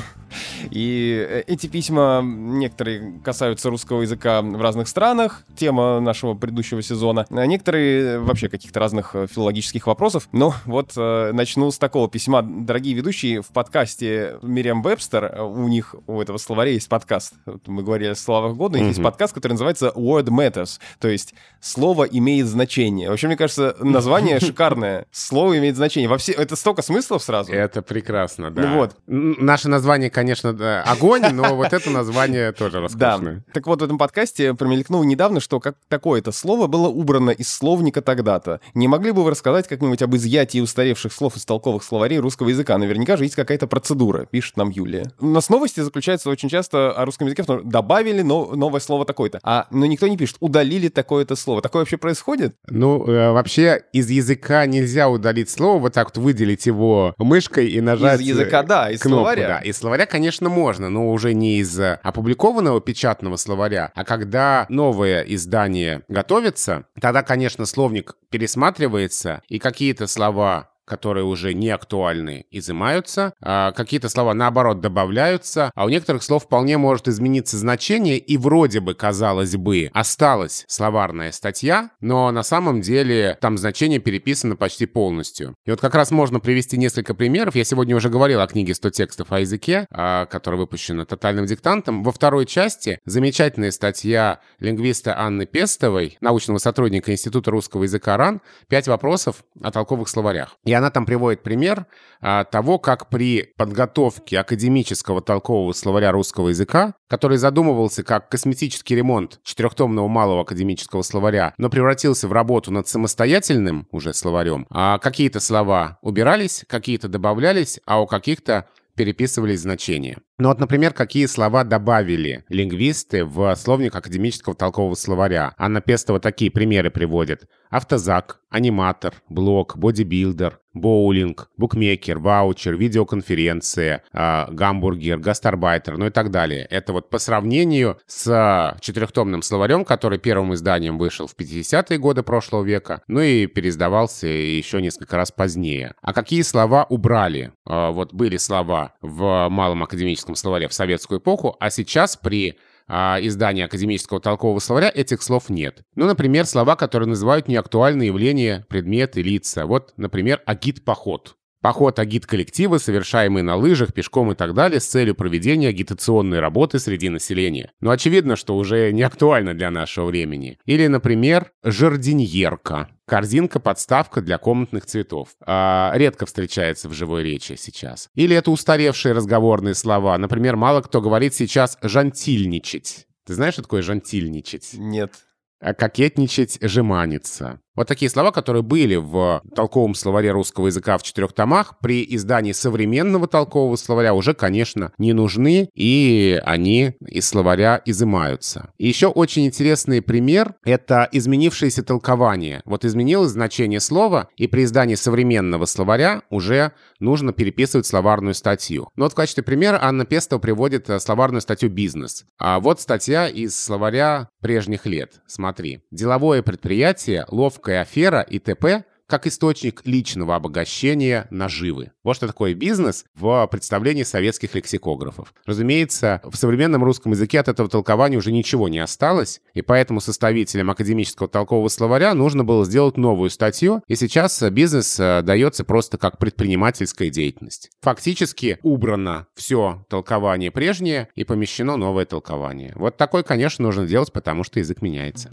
И э, эти письма некоторые касаются русского языка в разных странах, тема нашего предыдущего сезона, а некоторые вообще каких-то разных э, филологических вопросов. Но вот э, начну с такого письма. Дорогие ведущие, в подкасте Мириам Вебстер, у них, у этого словаря есть подкаст. Мы говорили о словах года, mm-hmm. есть подкаст, который называется Word Matters, то есть слово имеет значение. Вообще, мне кажется, название шикарное. Слово имеет значение. Во все... Это столько смыслов сразу. Это прекрасно, да. Ну вот. Наше название, конечно, да, огонь, но вот это название тоже роскошное. Да. Так вот, в этом подкасте промелькнуло недавно, что как такое-то слово было убрано из словника тогда-то. Не могли бы вы рассказать как-нибудь об изъятии устаревших слов из толковых словарей русского языка? Наверняка же есть какая-то процедура, пишет нам Юлия. У нас новости заключаются очень часто о русском языке, потому что добавили но, новое слово такое-то. А, но никто не пишет, удалили такое-то слово. Такое вообще происходит? Ну, э, вообще из языка нельзя удалить слово, вот так вот выделить его мышкой и нажать... Из языка, да, из кнопку, словаря. Да. Из словаря, конечно, можно, но уже не из опубликованного печатного словаря, а когда новое издание готовится, тогда, конечно, словник пересматривается, и какие-то слова которые уже не актуальны, изымаются, а какие-то слова, наоборот, добавляются, а у некоторых слов вполне может измениться значение, и вроде бы, казалось бы, осталась словарная статья, но на самом деле там значение переписано почти полностью. И вот как раз можно привести несколько примеров. Я сегодня уже говорил о книге «100 текстов о языке», а, которая выпущена тотальным диктантом. Во второй части замечательная статья лингвиста Анны Пестовой, научного сотрудника Института русского языка РАН, «Пять вопросов о толковых словарях». Я она там приводит пример а, того, как при подготовке академического толкового словаря русского языка, который задумывался как косметический ремонт четырехтомного малого академического словаря, но превратился в работу над самостоятельным уже словарем, а какие-то слова убирались, какие-то добавлялись, а у каких-то переписывались значения. Ну вот, например, какие слова добавили лингвисты в словник академического толкового словаря. Анна Пестова такие примеры приводит. Автозак, аниматор, блог, бодибилдер, боулинг, букмекер, ваучер, видеоконференция, э, гамбургер, гастарбайтер, ну и так далее. Это вот по сравнению с четырехтомным словарем, который первым изданием вышел в 50-е годы прошлого века, ну и переиздавался еще несколько раз позднее. А какие слова убрали? Э, вот были слова в малом академическом английском словаре в советскую эпоху, а сейчас при а, издании академического толкового словаря этих слов нет. Ну, например, слова, которые называют неактуальные явления, предметы, лица. Вот, например, агит-поход. Поход агит-коллектива, совершаемый на лыжах, пешком и так далее, с целью проведения агитационной работы среди населения. Но очевидно, что уже не актуально для нашего времени. Или, например, жардиньерка. Корзинка-подставка для комнатных цветов. А, редко встречается в живой речи сейчас. Или это устаревшие разговорные слова. Например, мало кто говорит сейчас «жантильничать». Ты знаешь, что такое «жантильничать»? Нет. А кокетничать, жеманиться. Вот такие слова, которые были в толковом словаре русского языка в четырех томах, при издании современного толкового словаря уже, конечно, не нужны, и они из словаря изымаются. И еще очень интересный пример — это изменившееся толкование. Вот изменилось значение слова, и при издании современного словаря уже нужно переписывать словарную статью. Но вот в качестве примера Анна Пестова приводит э, словарную статью «Бизнес». А вот статья из словаря прежних лет. Смотри. Деловое предприятие ловко «Ловкая афера» и т.п. как источник личного обогащения наживы. Вот что такое бизнес в представлении советских лексикографов. Разумеется, в современном русском языке от этого толкования уже ничего не осталось, и поэтому составителям академического толкового словаря нужно было сделать новую статью, и сейчас бизнес э, дается просто как предпринимательская деятельность. Фактически убрано все толкование прежнее и помещено новое толкование. Вот такой, конечно, нужно делать, потому что язык меняется.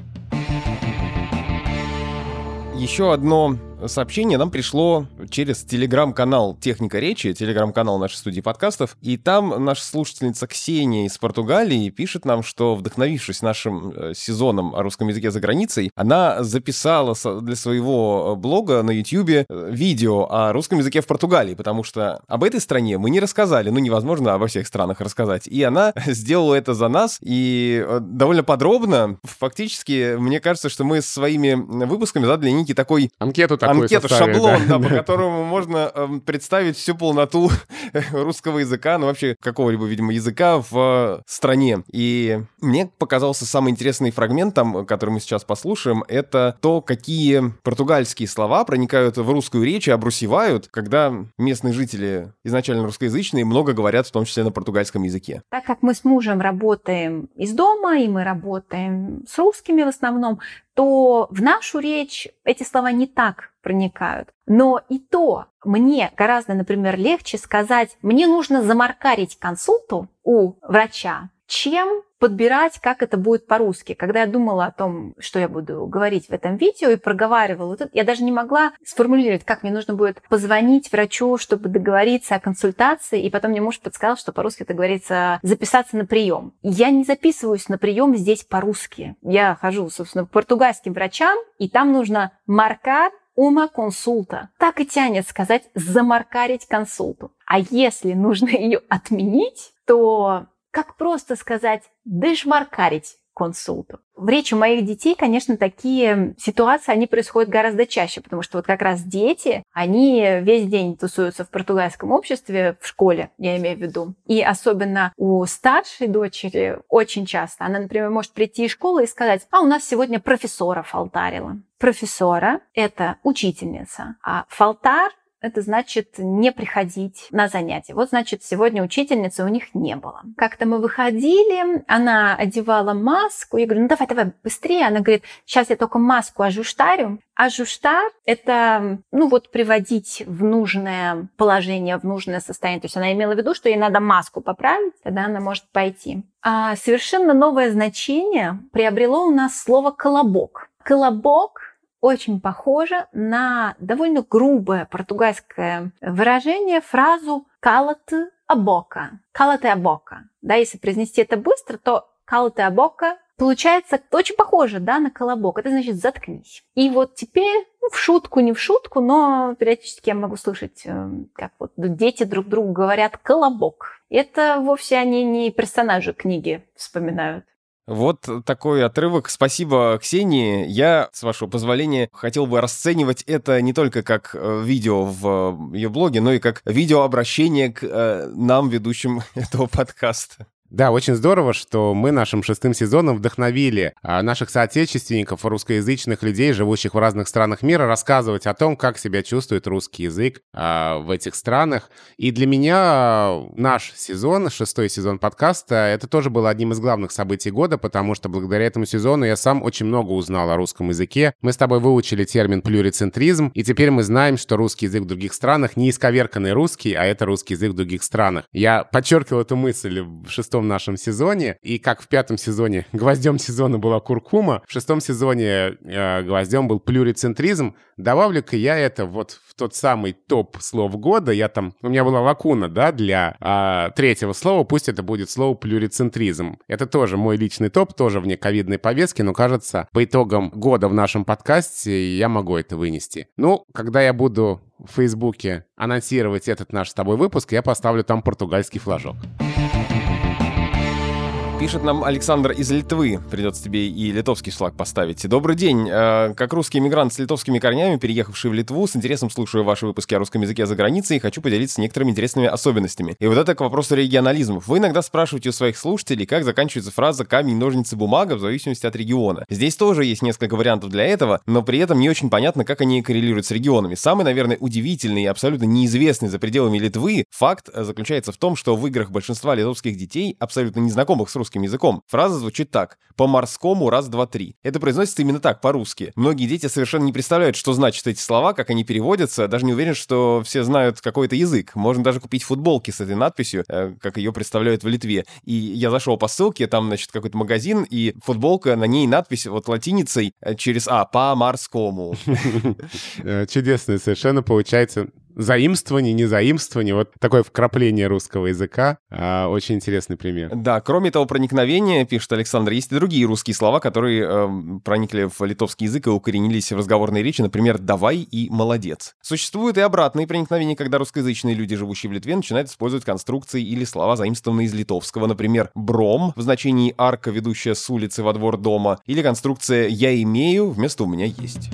Еще одно сообщение нам пришло через телеграм-канал «Техника речи», телеграм-канал нашей студии подкастов, и там наша слушательница Ксения из Португалии пишет нам, что, вдохновившись нашим э, сезоном о русском языке за границей, она записала для своего блога на YouTube э, видео о русском языке в Португалии, потому что об этой стране мы не рассказали, ну, невозможно обо всех странах рассказать. И она сделала это за нас, и э, довольно подробно, фактически, мне кажется, что мы своими выпусками задали некий такой... Анкету такую Анкету, шаблон, да? да, по которому можно э, представить всю полноту русского языка, ну вообще какого-либо, видимо, языка в стране. И мне показался самый интересный фрагмент там, который мы сейчас послушаем, это то, какие португальские слова проникают в русскую речь и обрусевают, когда местные жители, изначально русскоязычные, много говорят, в том числе на португальском языке. Так как мы с мужем работаем из дома, и мы работаем с русскими в основном, то в нашу речь эти слова не так проникают. Но и то мне гораздо, например, легче сказать, мне нужно замаркарить консульту у врача, чем подбирать, как это будет по-русски. Когда я думала о том, что я буду говорить в этом видео и проговаривала, я даже не могла сформулировать, как мне нужно будет позвонить врачу, чтобы договориться о консультации, и потом мне муж подсказал, что по-русски это говорится записаться на прием. Я не записываюсь на прием здесь по-русски. Я хожу, собственно, к португальским врачам, и там нужно маркар ума консульта. Так и тянет сказать замаркарить консульту. А если нужно ее отменить, то как просто сказать «дешмаркарить» консульту. В речи моих детей, конечно, такие ситуации, они происходят гораздо чаще, потому что вот как раз дети, они весь день тусуются в португальском обществе, в школе, я имею в виду. И особенно у старшей дочери очень часто. Она, например, может прийти из школы и сказать, а у нас сегодня профессора фалтарила. Профессора – это учительница, а фалтар это значит не приходить на занятия. Вот, значит, сегодня учительницы у них не было. Как-то мы выходили, она одевала маску, я говорю, ну давай, давай, быстрее. Она говорит, сейчас я только маску ажуштарю. Ажуштар – это, ну вот, приводить в нужное положение, в нужное состояние. То есть она имела в виду, что ей надо маску поправить, тогда она может пойти. А совершенно новое значение приобрело у нас слово «колобок». Колобок очень похоже на довольно грубое португальское выражение, фразу «калаты абока». «Калаты абока». Да, если произнести это быстро, то «калаты абока» получается очень похоже да, на колобок. Это значит «заткнись». И вот теперь ну, в шутку, не в шутку, но периодически я могу слышать, э, как вот дети друг другу говорят «колобок». Это вовсе они не персонажи книги вспоминают. Вот такой отрывок. Спасибо, Ксении. Я, с вашего позволения, хотел бы расценивать это не только как э, видео в э, ее блоге, но и как видеообращение к э, нам, ведущим этого подкаста. Да, очень здорово, что мы нашим шестым сезоном вдохновили а, наших соотечественников, русскоязычных людей, живущих в разных странах мира, рассказывать о том, как себя чувствует русский язык а, в этих странах. И для меня наш сезон, шестой сезон подкаста, это тоже было одним из главных событий года, потому что благодаря этому сезону я сам очень много узнал о русском языке. Мы с тобой выучили термин плюрицентризм, и теперь мы знаем, что русский язык в других странах не исковерканный русский, а это русский язык в других странах. Я подчеркивал эту мысль в шестом шестом нашем сезоне. И как в пятом сезоне гвоздем сезона была куркума, в шестом сезоне э, гвоздем был плюрицентризм. Добавлю-ка я это вот в тот самый топ слов года. Я там, у меня была лакуна, да, для э, третьего слова. Пусть это будет слово плюрицентризм. Это тоже мой личный топ, тоже вне ковидной повестки, но кажется, по итогам года в нашем подкасте я могу это вынести. Ну, когда я буду в Фейсбуке анонсировать этот наш с тобой выпуск, я поставлю там португальский флажок. Пишет нам Александр из Литвы. Придется тебе и литовский флаг поставить. Добрый день. Э, как русский иммигрант с литовскими корнями, переехавший в Литву, с интересом слушаю ваши выпуски о русском языке за границей и хочу поделиться некоторыми интересными особенностями. И вот это к вопросу регионализмов. Вы иногда спрашиваете у своих слушателей, как заканчивается фраза «камень, ножницы, бумага» в зависимости от региона. Здесь тоже есть несколько вариантов для этого, но при этом не очень понятно, как они коррелируют с регионами. Самый, наверное, удивительный и абсолютно неизвестный за пределами Литвы факт заключается в том, что в играх большинства литовских детей, абсолютно незнакомых с русским языком, Фраза звучит так. По-морскому раз, два, три. Это произносится именно так, по-русски. Многие дети совершенно не представляют, что значат эти слова, как они переводятся. Даже не уверен, что все знают какой-то язык. Можно даже купить футболки с этой надписью, э, как ее представляют в Литве. И я зашел по ссылке, там, значит, какой-то магазин, и футболка, на ней надпись вот латиницей э, через А, по-морскому. Э, чудесно совершенно получается заимствование, не заимствование, вот такое вкрапление русского языка. А, очень интересный пример. Да, кроме того проникновения, пишет Александр, есть и другие русские слова, которые э, проникли в литовский язык и укоренились в разговорной речи, например, «давай» и «молодец». Существуют и обратные проникновения, когда русскоязычные люди, живущие в Литве, начинают использовать конструкции или слова, заимствованные из литовского, например, «бром» в значении «арка, ведущая с улицы во двор дома», или конструкция «я имею» вместо «у меня есть»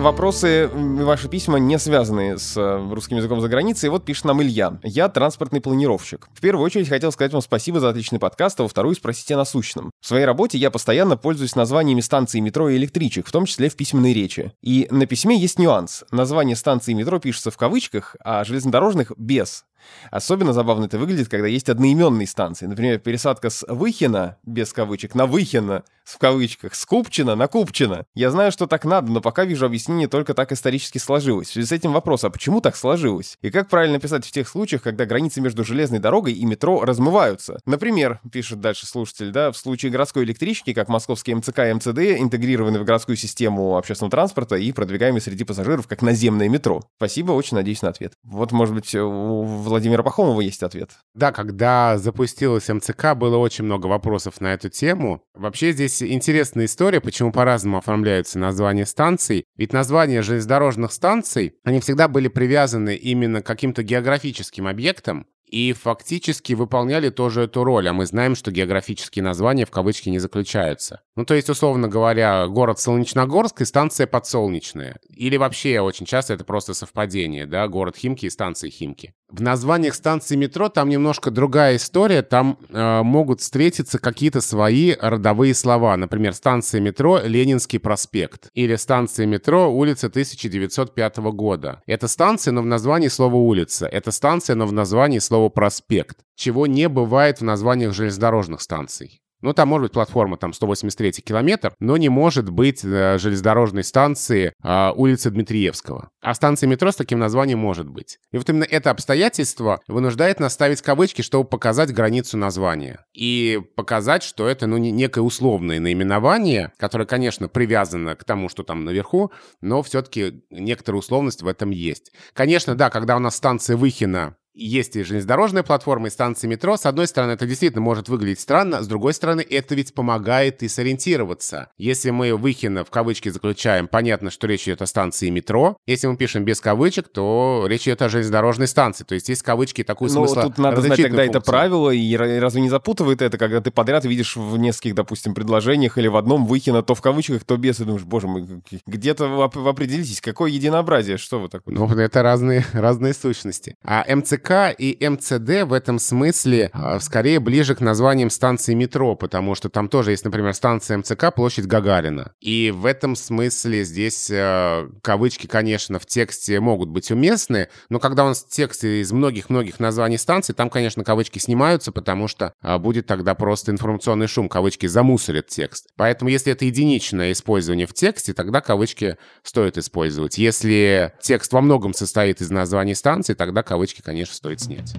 вопросы, ваши письма не связаны с э, русским языком за границей. Вот пишет нам Илья. Я транспортный планировщик. В первую очередь хотел сказать вам спасибо за отличный подкаст, а во вторую спросить о насущном. В своей работе я постоянно пользуюсь названиями станций метро и электричек, в том числе в письменной речи. И на письме есть нюанс. Название станции метро пишется в кавычках, а железнодорожных — без. Особенно забавно это выглядит, когда есть одноименные станции. Например, пересадка с Выхина, без кавычек, на Выхина, в кавычках, с Купчина на Купчина. Я знаю, что так надо, но пока вижу объяснение только так исторически сложилось. В связи с этим вопрос, а почему так сложилось? И как правильно писать в тех случаях, когда границы между железной дорогой и метро размываются? Например, пишет дальше слушатель, да, в случае городской электрички, как московские МЦК и МЦД, интегрированы в городскую систему общественного транспорта и продвигаемы среди пассажиров как наземное метро. Спасибо, очень надеюсь на ответ. Вот, может быть, у Владимира Пахомова есть ответ. Да, когда запустилась МЦК, было очень много вопросов на эту тему. Вообще здесь интересная история, почему по-разному оформляются названия станций. Ведь названия железнодорожных станций, они всегда были привязаны именно к каким-то географическим объектам, и фактически выполняли тоже эту роль, а мы знаем, что географические названия в кавычки не заключаются. Ну, то есть, условно говоря, город Солнечногорск и станция Подсолнечная. Или вообще очень часто это просто совпадение, да, город Химки и станция Химки. В названиях станции метро там немножко другая история, там э, могут встретиться какие-то свои родовые слова. Например, станция метро Ленинский проспект или станция метро улица 1905 года. Это станция, но в названии слово улица. Это станция, но в названии слово проспект, чего не бывает в названиях железнодорожных станций. Ну, там может быть платформа там 183 километр, но не может быть э, железнодорожной станции э, улицы Дмитриевского. А станция метро с таким названием может быть. И вот именно это обстоятельство вынуждает нас ставить кавычки, чтобы показать границу названия. И показать, что это, ну, не, некое условное наименование, которое, конечно, привязано к тому, что там наверху, но все-таки некоторая условность в этом есть. Конечно, да, когда у нас станция Выхина есть и железнодорожная платформа, и станции метро. С одной стороны, это действительно может выглядеть странно, с другой стороны, это ведь помогает и сориентироваться. Если мы Выхина в кавычки заключаем, понятно, что речь идет о станции метро. Если мы пишем без кавычек, то речь идет о железнодорожной станции. То есть есть кавычки такой ну, смысла тут надо знать тогда функцию. это правило, и разве не запутывает это, когда ты подряд видишь в нескольких, допустим, предложениях или в одном Выхина то в кавычках, то без, и думаешь, боже мой, где-то вы определитесь, какое единообразие, что вы такое? Ну, это разные, разные сущности. А МЦК И МЦД в этом смысле э, скорее ближе к названиям станции метро, потому что там тоже есть, например, станция МЦК, площадь Гагарина. И в этом смысле здесь э, кавычки, конечно, в тексте могут быть уместны, но когда у нас текст из многих-многих названий станций, там, конечно, кавычки снимаются, потому что э, будет тогда просто информационный шум, кавычки замусорят текст. Поэтому если это единичное использование в тексте, тогда кавычки стоит использовать. Если текст во многом состоит из названий станций, тогда кавычки, конечно, стоит снять.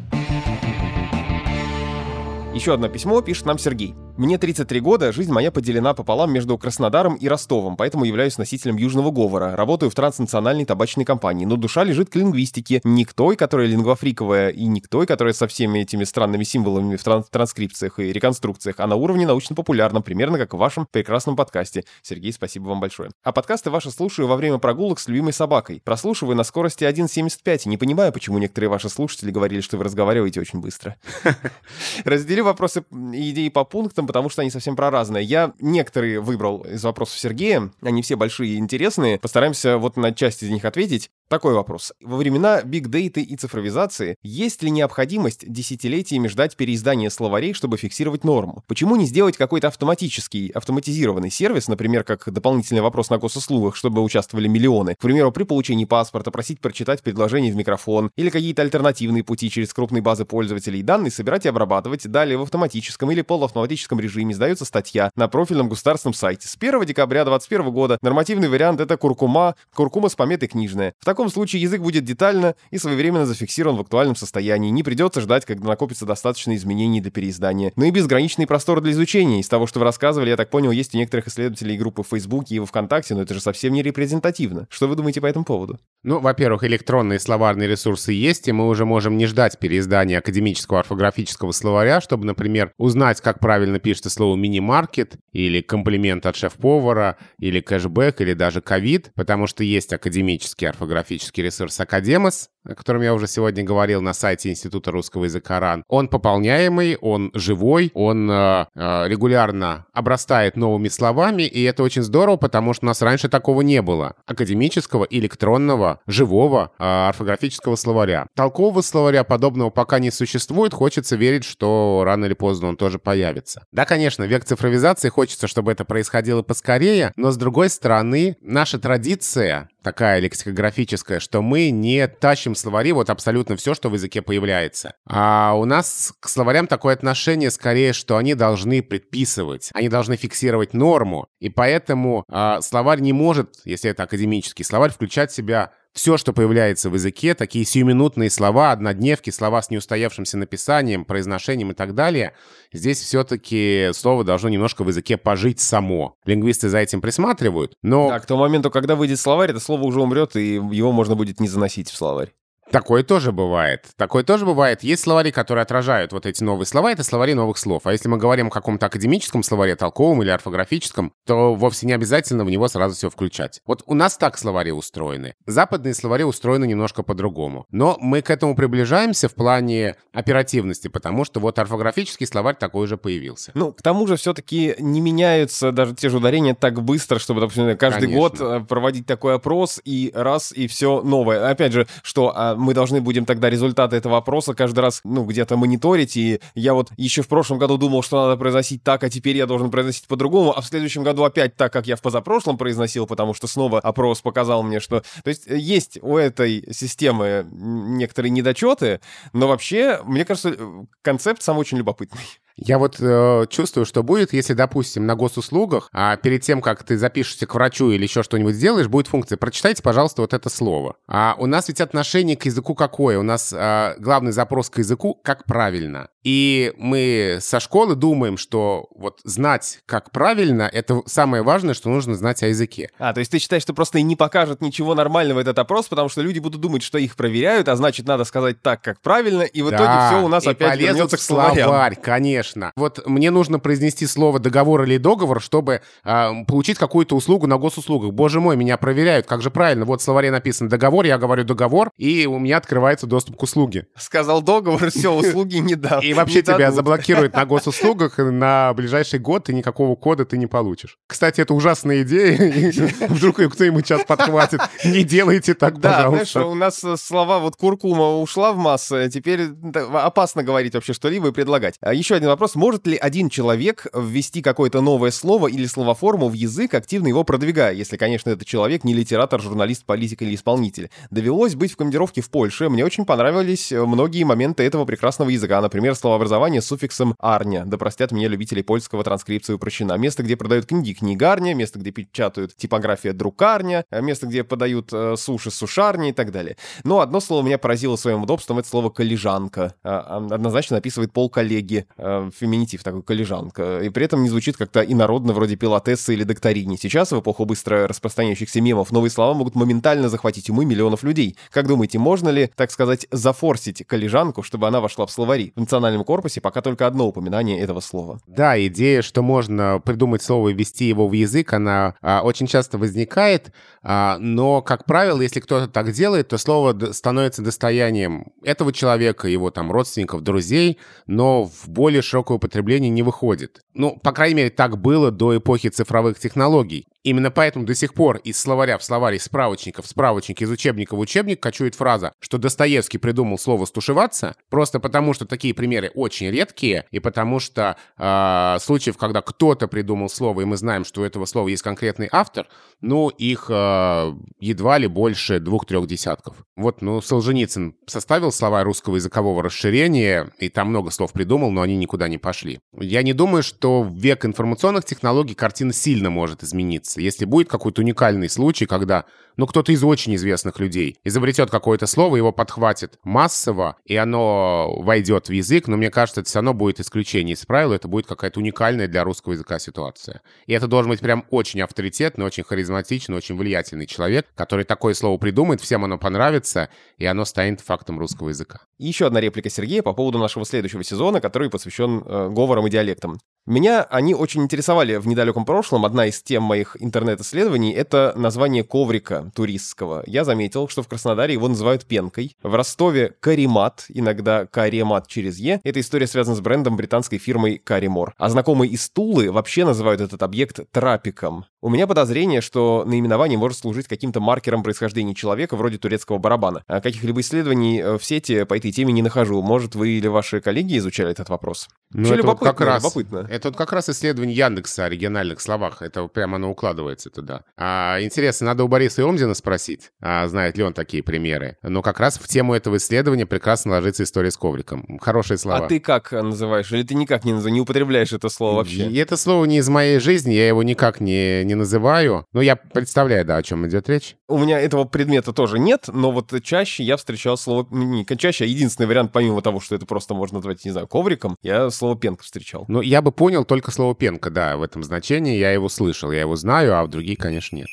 Еще одно письмо пишет нам Сергей. Мне 33 года, жизнь моя поделена пополам между Краснодаром и Ростовом, поэтому являюсь носителем южного говора. Работаю в транснациональной табачной компании, но душа лежит к лингвистике. Не к той, которая лингвофриковая, и не к той, которая со всеми этими странными символами в тран- транскрипциях и реконструкциях, а на уровне научно-популярном, примерно как в вашем прекрасном подкасте. Сергей, спасибо вам большое. А подкасты ваши слушаю во время прогулок с любимой собакой. Прослушиваю на скорости 1.75. Не понимаю, почему некоторые ваши слушатели говорили, что вы разговариваете очень быстро. Разделю вопросы и идеи по пунктам, потому что они совсем про разные. Я некоторые выбрал из вопросов Сергея, они все большие и интересные. Постараемся вот на часть из них ответить. Такой вопрос. Во времена бигдейты и цифровизации есть ли необходимость десятилетиями ждать переиздания словарей, чтобы фиксировать норму? Почему не сделать какой-то автоматический, автоматизированный сервис, например, как дополнительный вопрос на госуслугах, чтобы участвовали миллионы? К примеру, при получении паспорта просить прочитать предложение в микрофон или какие-то альтернативные пути через крупные базы пользователей. Данные собирать и обрабатывать. Далее в автоматическом или полуавтоматическом режиме сдается статья на профильном государственном сайте. С 1 декабря 2021 года нормативный вариант это куркума, куркума с пометой книжная. В таком случае язык будет детально и своевременно зафиксирован в актуальном состоянии. Не придется ждать, когда накопится достаточно изменений для переиздания. Ну и безграничный простор для изучения. Из того, что вы рассказывали, я так понял, есть у некоторых исследователей группы в Фейсбуке и во Вконтакте, но это же совсем не репрезентативно. Что вы думаете по этому поводу? Ну, во-первых, электронные словарные ресурсы есть, и мы уже можем не ждать переиздания академического орфографического словаря, чтобы, например, узнать, как правильно пишется слово «мини-маркет» или «комплимент от шеф-повара» или «кэшбэк» или даже «ковид», потому что есть академический орфографический ресурс «Академос», о котором я уже сегодня говорил на сайте Института русского языка РАН. Он пополняемый, он живой, он э, э, регулярно обрастает новыми словами, и это очень здорово, потому что у нас раньше такого не было. Академического, электронного, живого э, орфографического словаря. Толкового словаря подобного пока не существует, хочется верить, что рано или поздно он тоже появится. Да, конечно, век цифровизации, хочется, чтобы это происходило поскорее, но с другой стороны, наша традиция такая лексикографическая, что мы не тащим словари вот абсолютно все, что в языке появляется. А у нас к словарям такое отношение скорее, что они должны предписывать, они должны фиксировать норму, и поэтому а, словарь не может, если это академический словарь, включать в себя все, что появляется в языке, такие сиюминутные слова, однодневки, слова с неустоявшимся написанием, произношением и так далее, здесь все-таки слово должно немножко в языке пожить само. Лингвисты за этим присматривают, но... Да, к тому моменту, когда выйдет словарь, это слово уже умрет, и его можно будет не заносить в словарь. Такое тоже бывает. Такое тоже бывает. Есть словари, которые отражают вот эти новые слова, это словари новых слов. А если мы говорим о каком-то академическом словаре, толковом или орфографическом, то вовсе не обязательно в него сразу все включать. Вот у нас так словари устроены. Западные словари устроены немножко по-другому. Но мы к этому приближаемся в плане оперативности, потому что вот орфографический словарь такой же появился. Ну, к тому же все-таки не меняются даже те же ударения так быстро, чтобы, допустим, каждый Конечно. год э, проводить такой опрос и раз, и все новое. Опять же, что а, мы должны будем тогда результаты этого опроса каждый раз, ну, где-то мониторить, и я вот еще в прошлом году думал, что надо произносить так, а теперь я должен произносить по-другому, а в следующем году опять так, как я в позапрошлом произносил, потому что снова опрос показал мне, что... То есть есть у этой системы некоторые недочеты, но вообще, мне кажется, концепт сам очень любопытный. Я вот э, чувствую, что будет, если, допустим, на госуслугах, а перед тем, как ты запишешься к врачу или еще что-нибудь сделаешь, будет функция «прочитайте, пожалуйста, вот это слово». А у нас ведь отношение к языку какое? У нас э, главный запрос к языку «как правильно». И мы со школы думаем, что вот знать, как правильно, это самое важное, что нужно знать о языке. А, то есть ты считаешь, что просто и не покажет ничего нормального этот опрос, потому что люди будут думать, что их проверяют, а значит, надо сказать так, как правильно, и в итоге Да, все у нас и опять вернется к словарям. словарь, конечно. Вот мне нужно произнести слово договор или договор, чтобы а, получить какую-то услугу на госуслугах. Боже мой, меня проверяют, как же правильно. Вот в словаре написано договор, я говорю договор, и у меня открывается доступ к услуге. Сказал договор, все, услуги не дал. И вообще тебя заблокируют на госуслугах на ближайший год, и никакого кода ты не получишь. Кстати, это ужасная идея. Вдруг ее кто-нибудь сейчас подхватит. Не делайте так, Да, знаешь, пожалуйста. у нас э, слова вот куркума ушла в массы, теперь да, опасно говорить вообще что-либо и предлагать. А еще один вопрос. Может ли один человек ввести какое-то новое слово или словоформу в язык, активно его продвигая, если, конечно, это человек не литератор, журналист, политик или исполнитель? Довелось быть в командировке в Польше. Мне очень понравились э, многие моменты этого прекрасного языка. Например, словообразование с суффиксом «арня». Да простят меня любители польского, транскрипция упрощена. Место, где продают книги, книгарня, место, где печатают типография, друкарня, место, где подают э, суши, сушарня и так далее. Но одно слово меня поразило своим удобством, это слово «коллежанка». А, однозначно описывает пол коллеги, э, феминитив такой «коллежанка». И при этом не звучит как-то инородно, вроде пилотессы или докторини. Сейчас, в эпоху быстро распространяющихся мемов, новые слова могут моментально захватить умы миллионов людей. Как думаете, можно ли, так сказать, зафорсить коллежанку, чтобы она вошла в словари? В национальном корпусе пока только одно упоминание этого слова. Да, идея, что можно придумать слово и ввести его в язык, она а, очень часто возникает, а, но, как правило, если кто-то так делает, то слово становится достоянием этого человека, его там родственников, друзей, но в более широкое употребление не выходит. Ну, по крайней мере, так было до эпохи цифровых технологий. Именно поэтому до сих пор из словаря в словарь, из справочников в справочник, из учебника в учебник кочует фраза, что Достоевский придумал слово «стушеваться», просто потому что такие примеры очень редкие, и потому что э, случаев, когда кто-то придумал слово, и мы знаем, что у этого слова есть конкретный автор, ну, их э, едва ли больше двух-трех десятков. Вот, ну, Солженицын составил слова русского языкового расширения, и там много слов придумал, но они никуда не пошли. Я не думаю, что в век информационных технологий картина сильно может измениться появится. Если будет какой-то уникальный случай, когда, ну, кто-то из очень известных людей изобретет какое-то слово, его подхватит массово, и оно войдет в язык, но мне кажется, это все равно будет исключение из правил, это будет какая-то уникальная для русского языка ситуация. И это должен быть прям очень авторитетный, очень харизматичный, очень влиятельный человек, который такое слово придумает, всем оно понравится, и оно станет фактом русского языка. еще одна реплика Сергея по поводу нашего следующего сезона, который посвящен э, говорам и диалектам. Меня они очень интересовали в недалеком прошлом. Одна из тем моих интернет-исследований — это название коврика туристского. Я заметил, что в Краснодаре его называют пенкой. В Ростове — каримат, иногда каремат через «е». Эта история связана с брендом британской фирмой Каримор. А знакомые из Тулы вообще называют этот объект трапиком. У меня подозрение, что наименование может служить каким-то маркером происхождения человека, вроде турецкого барабана. А каких-либо исследований э, в сети по этой теме не нахожу. Может, вы или ваши коллеги изучали этот вопрос? Ну, Вообще любопытно, вот как раз, любопытно. Это вот как раз исследование Яндекса о региональных словах. Это прямо оно укладывается туда. А, интересно, надо у Бориса Иомдина спросить, а, знает ли он такие примеры. Но как раз в тему этого исследования прекрасно ложится история с ковриком. Хорошие слова. А ты как называешь? Или ты никак не, не употребляешь это слово вообще? И это слово не из моей жизни, я его никак не, не называю. Но я представляю, да, о чем идет речь. У меня этого предмета тоже нет, но вот чаще я встречал слово... Не чаще, а единственный вариант, помимо того, что это просто можно назвать, не знаю, ковриком, я слово пенка встречал. Ну, я бы понял только слово пенка, да, в этом значении. Я его слышал, я его знаю, а в другие, конечно, нет.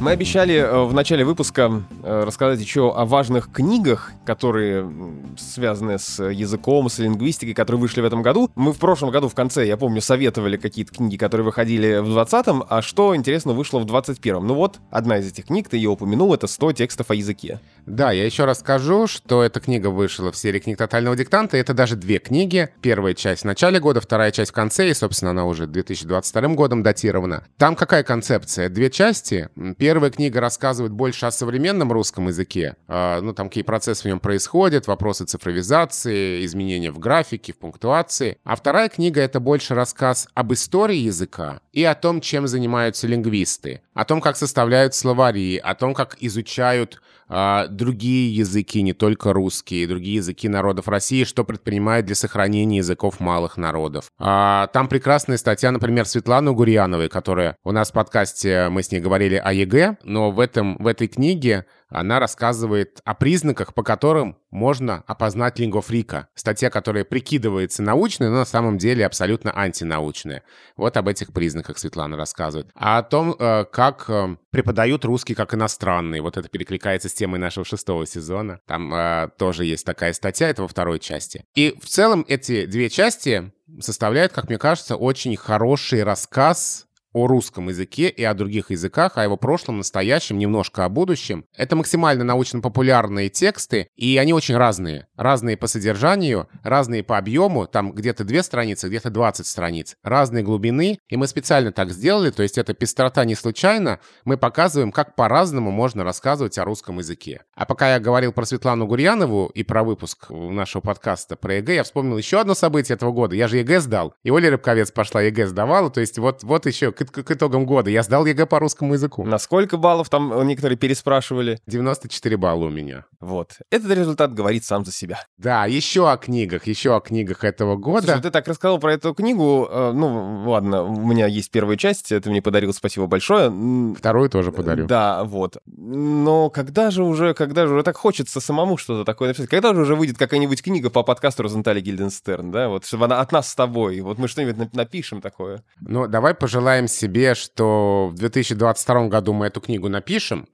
Мы обещали э, в начале выпуска э, рассказать еще о важных книгах, которые связаны с языком, с лингвистикой, которые вышли в этом году. Мы в прошлом году в конце, я помню, советовали какие-то книги, которые выходили в 20-м, а что, интересно, вышло в 21-м. Ну вот, одна из этих книг, ты ее упомянул, это 100 текстов о языке. Да, я еще раз скажу, что эта книга вышла в серии книг тотального диктанта. Это даже две книги. Первая часть в начале года, вторая часть в конце, и, собственно, она уже 2022 годом датирована. Там какая концепция? Две части. Первая книга рассказывает больше о современном русском языке, а, ну, там какие процессы в нем происходят, вопросы цифровизации, изменения в графике, в пунктуации. А вторая книга — это больше рассказ об истории языка и о том, чем занимаются лингвисты, о том, как составляют словари, о том, как изучают другие языки, не только русские, другие языки народов России, что предпринимает для сохранения языков малых народов. А, там прекрасная статья, например, Светланы Гурьяновой, которая у нас в подкасте, мы с ней говорили о ЕГЭ, но в, этом, в этой книге она рассказывает о признаках, по которым можно опознать лингофрика. Статья, которая прикидывается научной, но на самом деле абсолютно антинаучная. Вот об этих признаках Светлана рассказывает. А о том, э, как э, преподают русский как иностранный. Вот это перекликается с темой нашего шестого сезона. Там э, тоже есть такая статья, это во второй части. И в целом эти две части составляют, как мне кажется, очень хороший рассказ о русском языке и о других языках, о его прошлом, настоящем, немножко о будущем. Это максимально научно-популярные тексты, и они очень разные. Разные по содержанию, разные по объему, там где-то две страницы, где-то 20 страниц, разные глубины, и мы специально так сделали, то есть эта пестрота не случайно, мы показываем, как по-разному можно рассказывать о русском языке. А пока я говорил про Светлану Гурьянову и про выпуск нашего подкаста про ЕГЭ, я вспомнил еще одно событие этого года. Я же ЕГЭ сдал, и Оля Рыбковец пошла ЕГЭ сдавала, то есть вот, вот еще к к, к итогам года. Я сдал ЕГЭ по русскому языку. На сколько баллов там некоторые переспрашивали? 94 балла у меня. Вот. Этот результат говорит сам за себя. Да, еще о книгах, еще о книгах этого года. Слушай, ты так рассказал про эту книгу. э, Ну, ладно, у меня есть первая часть, ты мне подарил, спасибо большое. Вторую тоже подарю. Да, вот. Но когда же уже, когда же уже так хочется самому что-то такое написать? Когда же уже выйдет какая-нибудь книга по подкасту Розентали Гильденстерн, да? Вот, чтобы она от нас с тобой. Вот мы что-нибудь нап- напишем такое. Ну, давай пожелаем себе, что в 2022 году мы эту книгу напишем,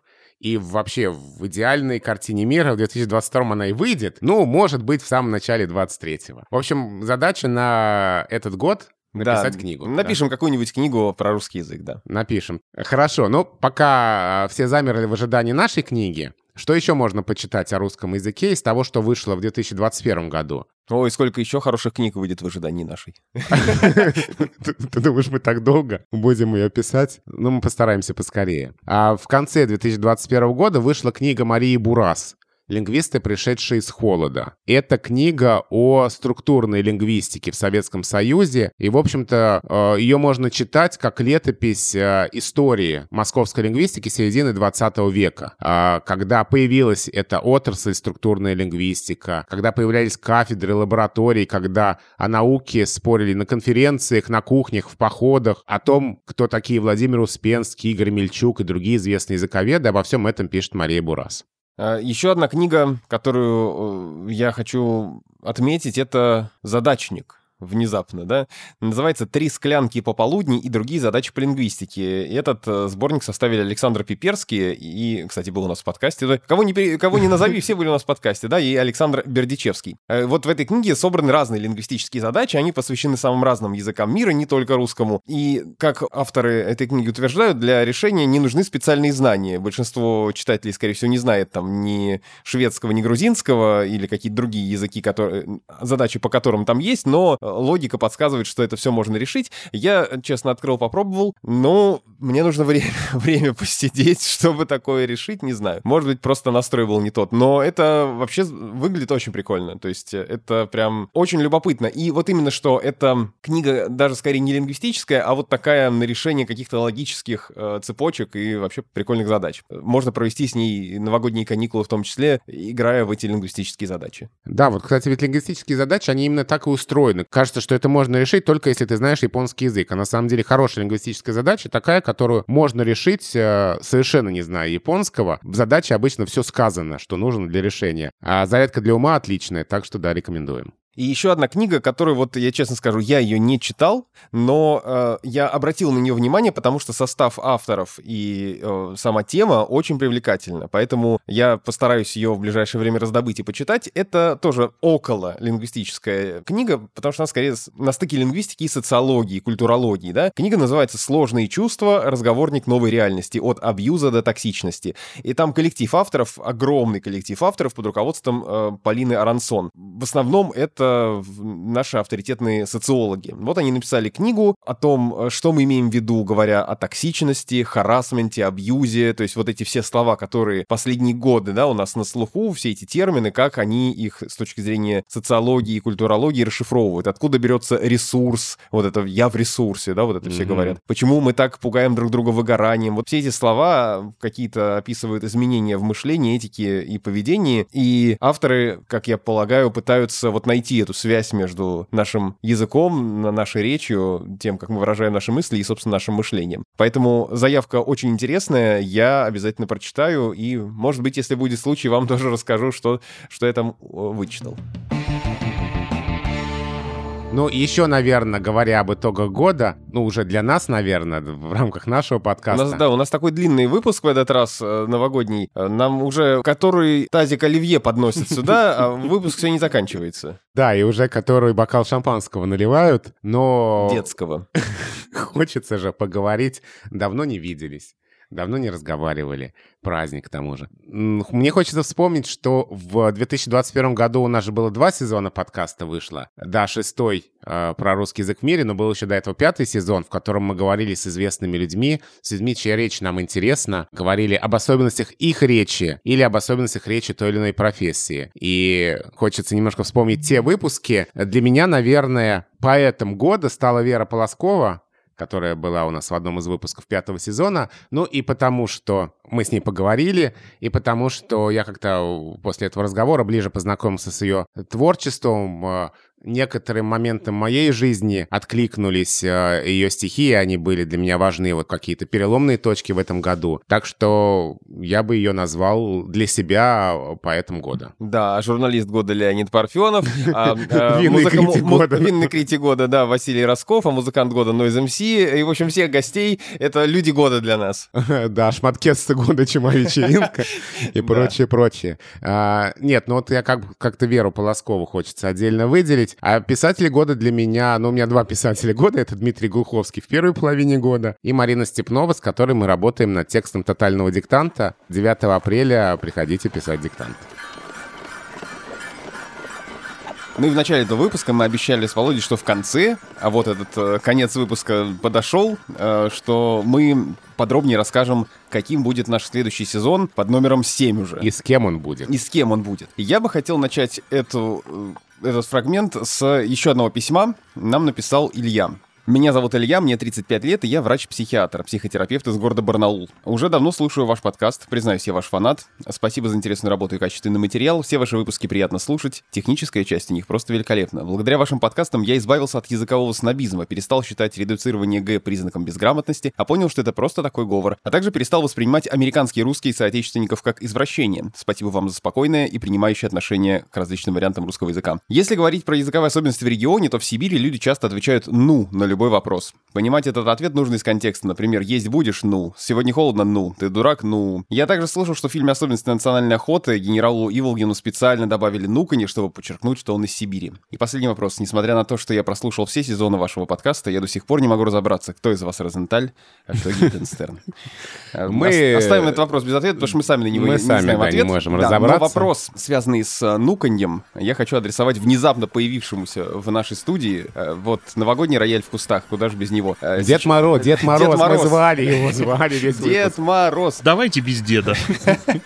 и вообще в идеальной картине мира в 2022 она и выйдет. Ну, может быть, в самом начале 23-го. В общем, задача на этот год написать Да, книгу. да. Напишем какую-нибудь книгу про русский язык, да. Напишем. Хорошо, ну пока а, все замерли в ожидании нашей книги, что еще можно почитать о русском языке из того, что вышло в 2021 году? Ой, сколько еще хороших книг выйдет в ожидании нашей. Ты думаешь, мы так долго будем ее писать? Ну, мы постараемся поскорее. А в конце 2021 года вышла книга Марии Бурас «Лингвисты, пришедшие из холода». Это книга о структурной лингвистике в Советском Союзе. И, в общем-то, э, ее можно читать как летопись э, истории московской лингвистики середины 20 века. А, Когда появилась эта отрасль структурная лингвистика, когда появлялись кафедры, лаборатории, когда о науке спорили на конференциях, на кухнях, в походах, о том, кто такие Владимир Успенский, Игорь Мельчук и другие известные языковеды, обо всем этом пишет Мария Бурас. А, Еще одна книга, которую э, я хочу отметить, это «Задачник». Внезапно, да? Называется «Три склянки пополудни и другие задачи по лингвистике». Этот э, сборник составили Александр Пиперский и, кстати, был у нас в подкасте. Кого не, кого не назови, все были у нас в подкасте, да, и Александр Бердичевский. Э, Вот в этой книге собраны разные лингвистические задачи, они посвящены самым разным языкам мира, не только русскому. И, как авторы этой книги утверждают, для решения не нужны специальные знания. Большинство читателей, скорее всего, не знает там ни шведского, ни грузинского или какие-то другие языки, которые, задачи по которым там есть, но э, логика подсказывает, что это все можно решить. Я, честно, открыл, попробовал, но мне нужно время, время посидеть, чтобы такое решить, не знаю. Может быть, просто настрой был не тот, но это вообще выглядит очень прикольно. То есть э, это прям очень любопытно. И вот именно что эта книга даже скорее не лингвистическая, а вот такая на решение каких-то логических э, цепочек и вообще прикольных задач. Можно провести с ней новогодние каникулы в том числе, играя в эти лингвистические задачи. Да, вот, кстати, ведь лингвистические задачи, они именно так и устроены. Кажется, что это можно решить только если ты знаешь японский язык. А на самом деле хорошая лингвистическая задача такая, которую можно решить, э, совершенно не зная японского. В задаче обычно все сказано, что нужно для решения. А зарядка для ума отличная, так что да, рекомендуем. И еще одна книга, которую, вот я честно скажу, я ее не читал, но э, я обратил на нее внимание, потому что состав авторов и э, сама тема очень привлекательна. Поэтому я постараюсь ее в ближайшее время раздобыть и почитать. Это тоже около лингвистическая книга, потому что она скорее на стыке лингвистики и социологии, культурологии. Да? Книга называется «Сложные чувства. Разговорник новой реальности. От абьюза до токсичности». И там коллектив авторов, огромный коллектив авторов под руководством э, Полины Арансон. В основном это в- наши авторитетные социологи. Вот они написали книгу о том, э, что мы имеем в виду, говоря о токсичности, харасменте, абьюзе, то есть вот эти все слова, которые последние годы, да, у нас на слуху, все эти термины, как они их с точки зрения социологии и культурологии расшифровывают. Откуда берется ресурс, вот это «я в ресурсе», да, вот это все Мгм. говорят. Почему мы так пугаем друг друга выгоранием. Вот все эти слова какие-то описывают изменения в мышлении, этике и поведении, и авторы, как я полагаю, пытаются вот найти эту связь между нашим языком, на- нашей речью, тем, как мы выражаем наши мысли и, собственно, нашим мышлением. Поэтому заявка очень интересная, я обязательно прочитаю, и, может быть, если будет случай, вам тоже расскажу, что, что я там э, вычитал. Ну, еще, наверное, говоря об итогах года, ну, уже для нас, наверное, в рамках нашего У подкаста. нас, да, у нас такой длинный выпуск в этот раз, э, новогодний. Э, Нам уже который тазик оливье подносит сюда, а выпуск все не заканчивается. Да, и уже который бокал шампанского наливают, но Детского. хочется же поговорить. Давно не виделись. Давно не разговаривали. Праздник к тому же. Мне хочется вспомнить, что в 2021 году у нас же было два сезона подкаста вышло. Да, шестой э, про русский язык в мире, но был еще до этого пятый сезон, в котором мы говорили с известными людьми, с людьми, чья речь нам интересна, говорили об особенностях их речи или об особенностях речи той или иной профессии. И хочется немножко вспомнить те выпуски. Для меня, наверное, поэтом года стала Вера Полоскова, которая была у нас в одном из выпусков пятого сезона. Ну и потому, что мы с ней поговорили, и потому, что я как-то после этого разговора ближе познакомился с ее творчеством, э, некоторым моментам моей жизни откликнулись э, ее стихи, они были для меня важны, вот какие-то переломные точки в этом году. Так что я бы ее назвал для себя поэтом года. Да, журналист года Леонид Парфенов. А, винный критик года. Винный критик года, да, Василий Росков, а музыкант года Noise MC. И, в общем, всех гостей — это люди года для нас. Да, шматкессы года Чума вечеринка и прочее, прочее. А, нет, ну вот я как-то Веру Полоскову хочется отдельно выделить. А писатели года для меня, ну, у меня два писателя года. Это Дмитрий Глуховский в первой половине года и Марина Степнова, с которой мы работаем над текстом тотального диктанта. 9 апреля приходите писать диктант. Ну и в начале этого выпуска мы обещали с Володей, что в конце, а вот этот э, конец выпуска подошел, э, что мы подробнее расскажем, каким будет наш следующий сезон под номером 7 уже. И с кем он будет. И с кем он будет. Я бы хотел начать эту э, этот фрагмент с еще одного письма. Нам написал Илья. Меня зовут Илья, мне 35 лет, и я врач-психиатр, психотерапевт из города Барнаул. Уже давно слушаю ваш подкаст, признаюсь, я ваш фанат. Спасибо за интересную работу и качественный материал, все ваши выпуски приятно слушать, техническая часть у них просто великолепна. Благодаря вашим подкастам я избавился от языкового снобизма, перестал считать редуцирование Г признаком безграмотности, а понял, что это просто такой говор, а также перестал воспринимать американские русские соотечественников как извращение. Спасибо вам за спокойное и принимающее отношение к различным вариантам русского языка. Если говорить про языковые особенности в регионе, то в Сибири люди часто отвечают «ну» на любой вопрос. Понимать этот ответ нужно из контекста. Например, есть будешь? Ну. Сегодня холодно? Ну. Ты дурак? Ну. Я также слышал, что в фильме «Особенности национальной охоты» генералу Иволгину специально добавили «нуканье», чтобы подчеркнуть, что он из Сибири. И последний вопрос. Несмотря на то, что я прослушал все сезоны вашего подкаста, я до сих пор не могу разобраться, кто из вас Розенталь, а кто Гиттенстерн. Мы оставим этот вопрос без ответа, потому что мы сами на него не знаем ответ. не можем разобраться. Но вопрос, связанный с э, нуканьем, я хочу адресовать внезапно появившемуся в нашей студии. Э, вот новогодний рояль в кустах, куда же без него. Э, Дед Мороз, Дед Мороз, Дед Мороз. мы звали его, звали весь Дед Мороз. Давайте без деда.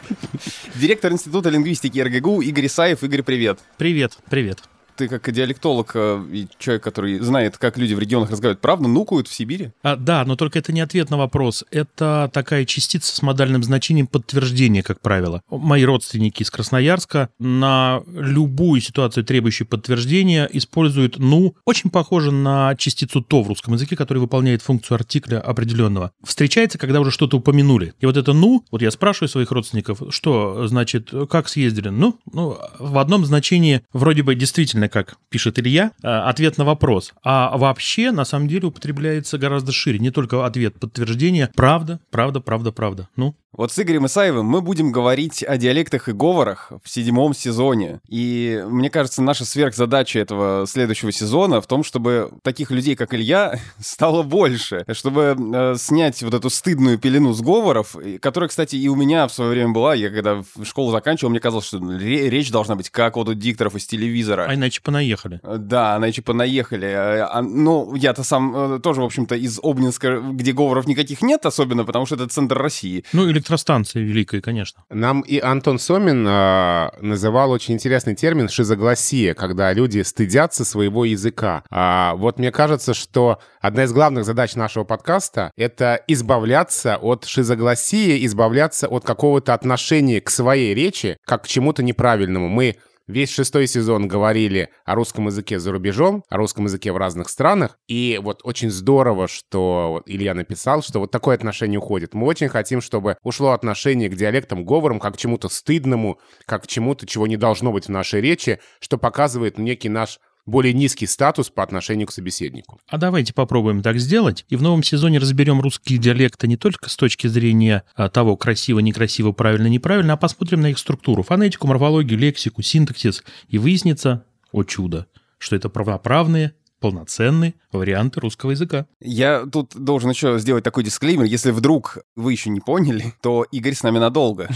Директор Института лингвистики РГГУ Игорь Исаев. Игорь, привет. Привет, привет ты как диалектолог э, и человек, который знает, как люди в регионах разговаривают, правда нукают в Сибири? А, да, но только это не ответ на вопрос. Это такая частица с модальным значением подтверждения, как правило. Мои родственники из Красноярска на любую ситуацию, требующую подтверждения, используют «ну». Очень похоже на частицу «то» в русском языке, который выполняет функцию артикля определенного. Встречается, когда уже что-то упомянули. И вот это «ну», вот я спрашиваю своих родственников, что значит, как съездили? Ну, ну в одном значении вроде бы действительно как пишет Илья, э, ответ на вопрос. А вообще, на самом деле, употребляется гораздо шире. Не только ответ, подтверждение. Правда, правда, правда, правда. Ну, вот с Игорем Исаевым мы будем говорить о диалектах и говорах в седьмом сезоне. И мне кажется, наша сверхзадача этого следующего сезона в том, чтобы таких людей, как Илья, стало больше. Чтобы э, снять вот эту стыдную пелену сговоров, которая, кстати, и у меня в свое время была. Я когда в школу заканчивал, мне казалось, что речь должна быть как вот у дикторов из телевизора. А иначе понаехали. Э, да, иначе понаехали. А, а, ну, я-то сам э, тоже, в общем-то, из Обнинска, где говоров никаких нет особенно, потому что это центр России. Ну, или электростанция великая, конечно. Нам и Антон Сомин э, называл очень интересный термин «шизогласия», когда люди стыдятся своего языка. А, вот мне кажется, что одна из главных задач нашего подкаста — это избавляться от шизогласии, избавляться от какого-то отношения к своей речи, как к чему-то неправильному. Мы Весь шестой сезон говорили о русском языке за рубежом, о русском языке в разных странах. И вот очень здорово, что Илья написал, что вот такое отношение уходит. Мы очень хотим, чтобы ушло отношение к диалектам, говорам, как к чему-то стыдному, как к чему-то, чего не должно быть в нашей речи, что показывает некий наш более низкий статус по отношению к собеседнику. А давайте попробуем так сделать. И в новом сезоне разберем русские диалекты не только с точки зрения а, того, красиво, некрасиво, правильно, неправильно, а посмотрим на их структуру, фонетику, морфологию, лексику, синтаксис. И выяснится, о чудо, что это правоправные, полноценные варианты русского языка. Я тут должен еще сделать такой дисклеймер. Если вдруг вы еще не поняли, то Игорь с нами надолго.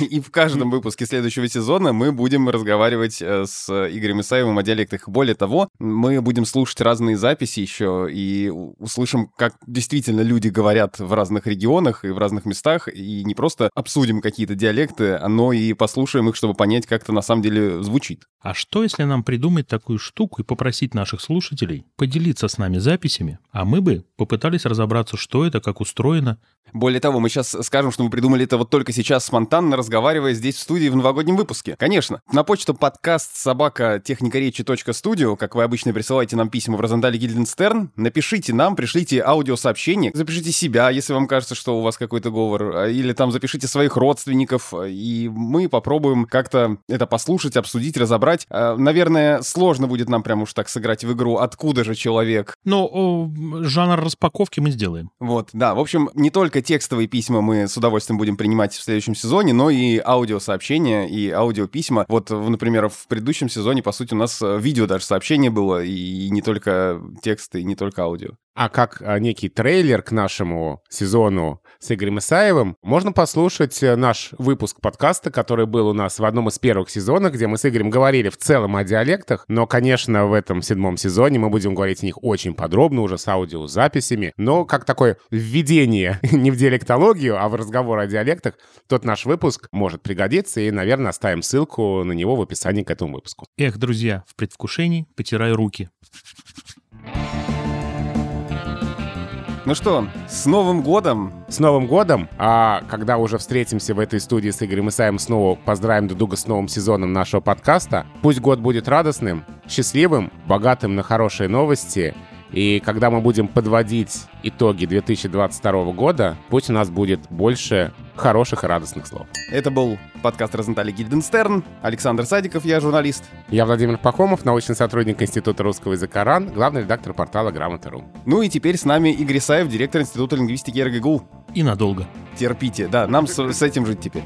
И в каждом выпуске следующего сезона мы будем разговаривать э, с Игорем Исаевым о диалектах. Более того, мы будем слушать разные записи еще и услышим, как действительно люди говорят в разных регионах и в разных местах, и не просто обсудим какие-то диалекты, но и послушаем их, чтобы понять, как это на самом деле звучит. А что, если нам придумать такую штуку и попросить наших слушателей поделиться с нами записями, а мы бы попытались разобраться, что это, как устроено. Более того, мы сейчас скажем, что мы придумали это вот только сейчас спонтанно, разговаривая здесь в студии в новогоднем выпуске. Конечно. На почту подкаст собака техникаречи.студио, как вы обычно присылаете нам письма в Розентале Гильденстерн, напишите нам, пришлите аудиосообщение, запишите себя, если вам кажется, что у вас какой-то говор, или там запишите своих родственников, и мы попробуем как-то это послушать, обсудить, разобрать. А, наверное, сложно будет нам прям уж так сыграть в игру, откуда же человек. Но жанр распаковки мы сделаем. Вот, да. В общем, не только текстовые письма мы с удовольствием будем принимать в следующем сезоне, но и аудиосообщения, и аудиописьма. Вот, например, в предыдущем сезоне, по сути, у нас э, видео даже сообщение было, и не только тексты, и не только аудио. А как а, некий трейлер к нашему сезону с Игорем Исаевым, можно послушать э, наш выпуск подкаста, который был у нас в одном из первых сезонов, где мы с Игорем говорили в целом о диалектах, но, конечно, в этом седьмом сезоне мы будем говорить о них очень подробно, уже с аудиозаписями, но как такое введение не в диалектологию, а в разговор о диалектах, тот наш выпуск может пригодиться, и, наверное, оставим ссылку на него в описании к этому выпуску. Эх, друзья, в предвкушении потираю руки. Ну что, с Новым годом! С Новым годом! А когда уже встретимся в этой студии с Игорем Исаем снова, поздравим друг друга с новым сезоном нашего подкаста. Пусть год будет радостным, счастливым, богатым на хорошие новости — и когда мы будем подводить итоги 2022 года, пусть у нас будет больше хороших и радостных слов. Это был подкаст Розентали Гильденстерн. Александр Садиков, я журналист. Я Владимир Пахомов, научный сотрудник Института русского языка РАН, главный редактор портала Грамота.ру. Ну и теперь с нами Игорь Исаев, директор Института лингвистики РГГУ. И надолго. Терпите, да, нам с, с этим жить теперь.